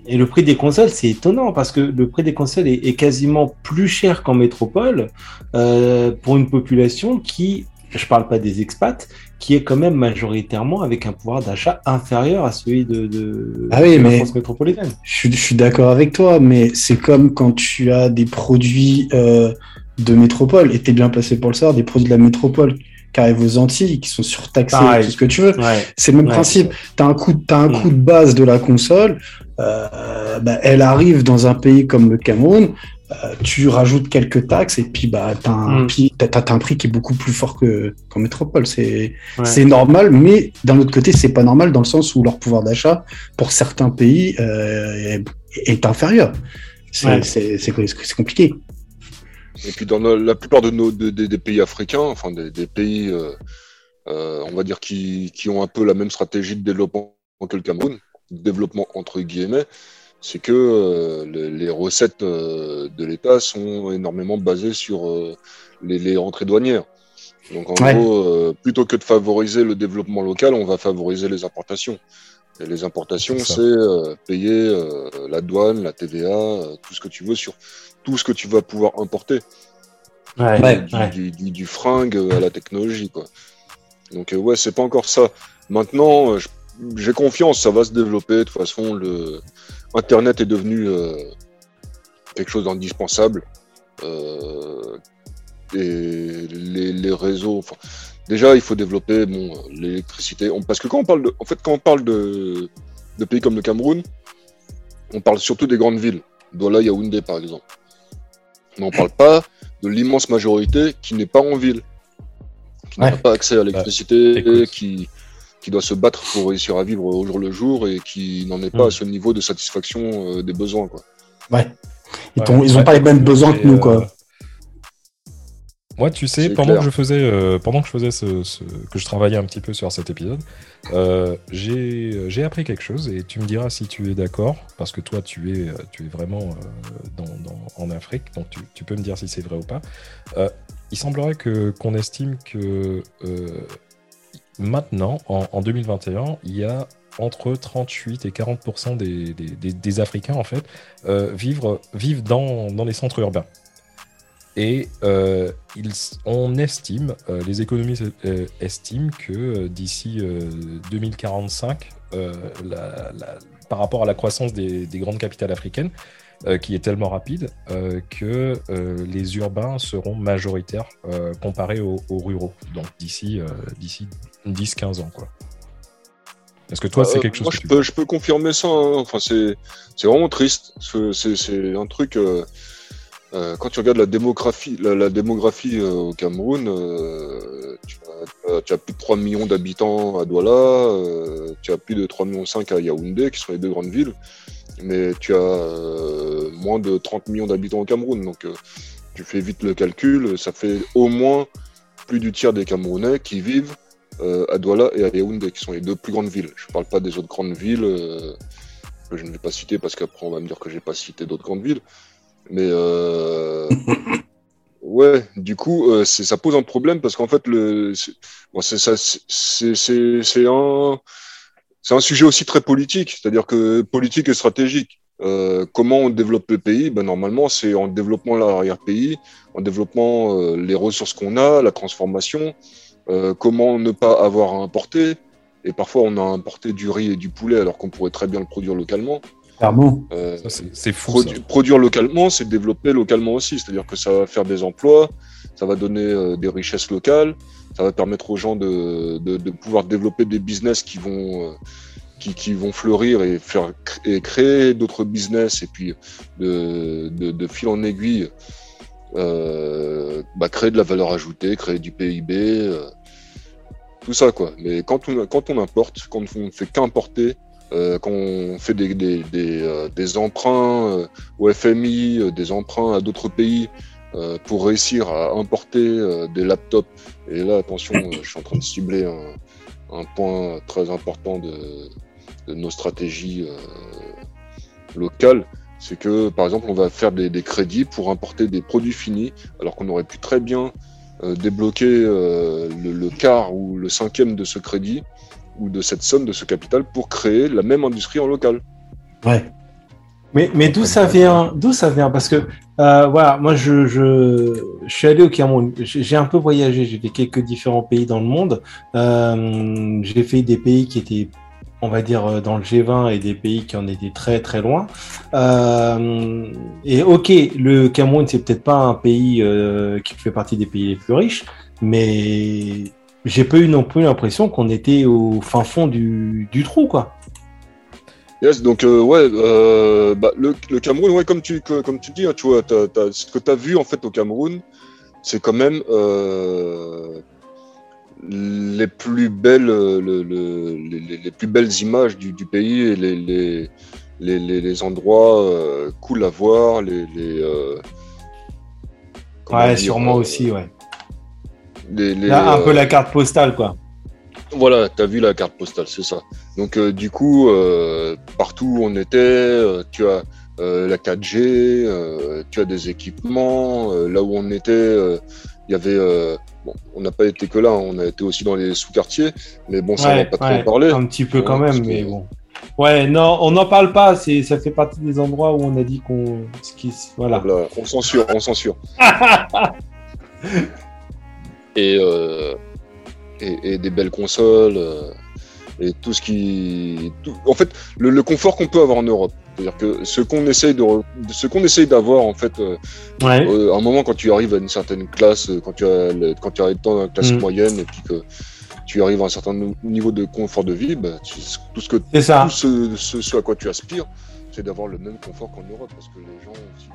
et le prix des consoles, c'est étonnant parce que le prix des consoles est, est quasiment plus cher qu'en métropole euh, pour une population qui, je parle pas des expats, qui est quand même majoritairement avec un pouvoir d'achat inférieur à celui de, de, Ah oui, de la mais- France métropolitaine. Je, suis- je suis d'accord avec toi, mais c'est comme quand tu as des produits euh, de métropole, et t'es bien placé pour le savoir, des produits de la métropole qui arrivent aux Antilles, qui sont surtaxés, tout ce que tu veux. Ouais. C'est le même Ouais. principe. Tu as un, coût, t'as un Mm. coût de base de la console, euh, bah, elle arrive dans un pays comme le Cameroun, euh, tu rajoutes quelques taxes et puis bah, tu as, Mm. un prix qui est beaucoup plus fort que- qu'en métropole. C'est Ouais. normal, mais d'un autre côté, c'est pas normal dans le sens où leur pouvoir d'achat, pour certains pays, euh, est, est inférieur. C'est Ouais. compliqué. Et puis dans la plupart de nos de- de- des pays africains, enfin des, des pays, euh, euh, on va dire qui, qui ont un peu la même stratégie de développement que le Cameroun, développement entre guillemets, c'est que euh, le- les recettes euh, de l'État sont énormément basées sur euh, les, les rentrées douanières. Donc en Ouais. gros, plutôt que de favoriser le développement local, on va favoriser les importations. Et les importations, C'est payer la douane, la TVA, tout ce que tu veux sur tout ce que tu vas pouvoir importer Ouais, du, ouais. du, du- du fringue à la technologie quoi. Donc ouais, c'est pas encore ça. Maintenant, j'ai confiance, ça va se développer. De toute façon, le Internet est devenu euh, quelque chose d'indispensable. Euh, et les, les réseaux, enfin, déjà, il faut développer bon, l'électricité. Parce que quand on parle de, en fait, quand on parle de, de pays comme le Cameroun, on parle surtout des grandes villes, Douala, Yaoundé par exemple. Mais on parle pas de l'immense majorité qui n'est pas en ville, qui n'a pas accès à l'électricité, qui, qui doit se battre pour réussir à vivre au jour le jour et qui n'en est pas à ce niveau de satisfaction euh, des besoins. Quoi. Ouais. Ils Ouais. ont, ils ont Ouais, pas les mêmes besoins que nous, euh, quoi. Moi, tu sais, C'est pendant clair. que je faisais, euh, pendant que je faisais ce, ce- que je travaillais un petit peu sur cet épisode, euh, j'ai j'ai appris quelque chose et tu me diras si tu es d'accord, parce que toi, tu es, euh, tu es vraiment euh, dans, dans- en Afrique, donc tu, tu peux me dire si c'est vrai ou pas. Euh, il semblerait que qu'on estime que euh, maintenant, en, en 2021, il y a entre 38 et 40 des, des, des- Africains en fait euh, vivent, vivent dans, dans les centres urbains. Et euh, ils- on estime, euh, les économistes estiment que d'ici euh, 2045, euh, la- la- par rapport à la croissance des grandes capitales africaines, euh, qui est tellement rapide, euh, que euh, les urbains seront majoritaires comparés aux, aux ruraux. Donc d'ici d'ici 10-15 ans. Quoi. Est-ce que toi, c'est Euh, quelque chose moi, que je tu- peux, je peux confirmer ça. hein. Enfin, c'est, c'est vraiment triste. C'est, c'est- c'est un truc. quand tu regardes la démographie, la, la démographie au Cameroun, tu, as, tu as plus de 3 millions d'habitants à Douala, tu as plus de 3 millions 5 à Yaoundé, qui sont les deux grandes villes, mais tu as euh, moins de 30 millions d'habitants au Cameroun. Donc, euh, tu fais vite le calcul, ça fait au moins plus du tiers des Camerounais qui vivent euh, à Douala et à Yaoundé, qui sont les deux plus grandes villes. Je ne parle pas des autres grandes villes que je ne vais pas citer parce qu'après on va me dire que j'ai pas cité d'autres grandes villes. Mais ouais, du coup, ça pose un problème parce qu'en fait, le, bon, c'est un, c'est un sujet aussi très politique, c'est-à-dire que politique et stratégique. Euh, comment on développe le pays? Ben, Normalement, c'est en développant l'arrière-pays, en développant euh, les ressources qu'on a, la transformation, euh, comment ne pas avoir à importer. Et parfois, on a importé du riz et du poulet alors qu'on pourrait très bien le produire localement. Clairement. Euh, c'est- C'est fou. Produ- ça. produire localement, c'est développer localement aussi. C'est-à-dire que ça va faire des emplois, ça va donner euh, des richesses locales, ça va permettre aux gens de, de, de pouvoir développer des business qui vont, euh, qui, qui vont fleurir et, faire, et créer d'autres business et puis de, de, fil en aiguille, euh, bah, créer de la valeur ajoutée, créer du PIB, euh, tout ça quoi. Mais quand on, quand on importe, quand on ne fait qu'importer, euh, quand on fait des, des, des, euh, des emprunts euh, au FMI, des emprunts à d'autres pays euh, pour réussir à importer euh, des laptops. Et là, attention, je suis en train de cibler un, un point très important de, de nos stratégies euh, locales. C'est que, par exemple, on va faire des, des crédits pour importer des produits finis, alors qu'on aurait pu très bien euh, débloquer euh, le, le quart ou le cinquième de ce crédit ou de cette somme de ce capital pour créer la même industrie en local. Ouais. Mais, mais d'où ça vient D'où ça vient? Parce que euh, voilà, moi je, je, je suis allé au Cameroun. J'ai un peu voyagé. J'ai fait quelques différents pays dans le monde. Euh, j'ai fait des pays qui étaient, on va dire, euh, dans le G20 et des pays qui en étaient très très loin. Euh, et ok, le Cameroun c'est peut-être pas un pays euh, qui fait partie des pays les plus riches, mais j'ai pas eu non plus l'impression qu'on était au fin fond du, du trou quoi. Yes, donc euh, ouais, euh, bah, le, le Cameroun, ouais, comme tu, comme tu dis, hein, tu vois, t'as- t'as- ce que tu as vu en fait au Cameroun, c'est quand même euh, les plus belles, le- le- les, les- plus belles images du, du pays et les, les, les, les- endroits euh, cool à voir, les, euh, Ouais, dire, sûrement euh, aussi, ouais. les- les, Là, un peu euh, la carte postale, quoi. Voilà, t'as vu la carte postale, c'est ça. Donc euh, du coup, euh, partout où on était, euh, tu as la 4G, euh, tu as des équipements. là où on était, il y avait. bon, on n'a pas été que là, on a été aussi dans les sous-quartiers, mais bon, ça on Ouais, pas trop ouais, parler. Un petit peu Ouais, quand même, mais bon. Ouais, non, on n'en parle pas. C'est, ça fait partie des endroits où on a dit qu'on, voilà. Voilà, on censure, on censure. et, euh, et, et des belles consoles euh, et tout ce qui tout- en fait le, le confort qu'on peut avoir en Europe c'est-à-dire que ce qu'on essaye de ce qu'on essaye d'avoir en fait euh, Ouais. euh, à un moment quand tu arrives à une certaine classe quand tu as le- quand tu arrives dans la classe Mm. moyenne et puis que tu arrives à un certain niveau de confort de vie bah, tu- tout ce que ça. tout ce, ce, ce à quoi tu aspires c'est d'avoir le même confort qu'en Europe parce que les gens aussi,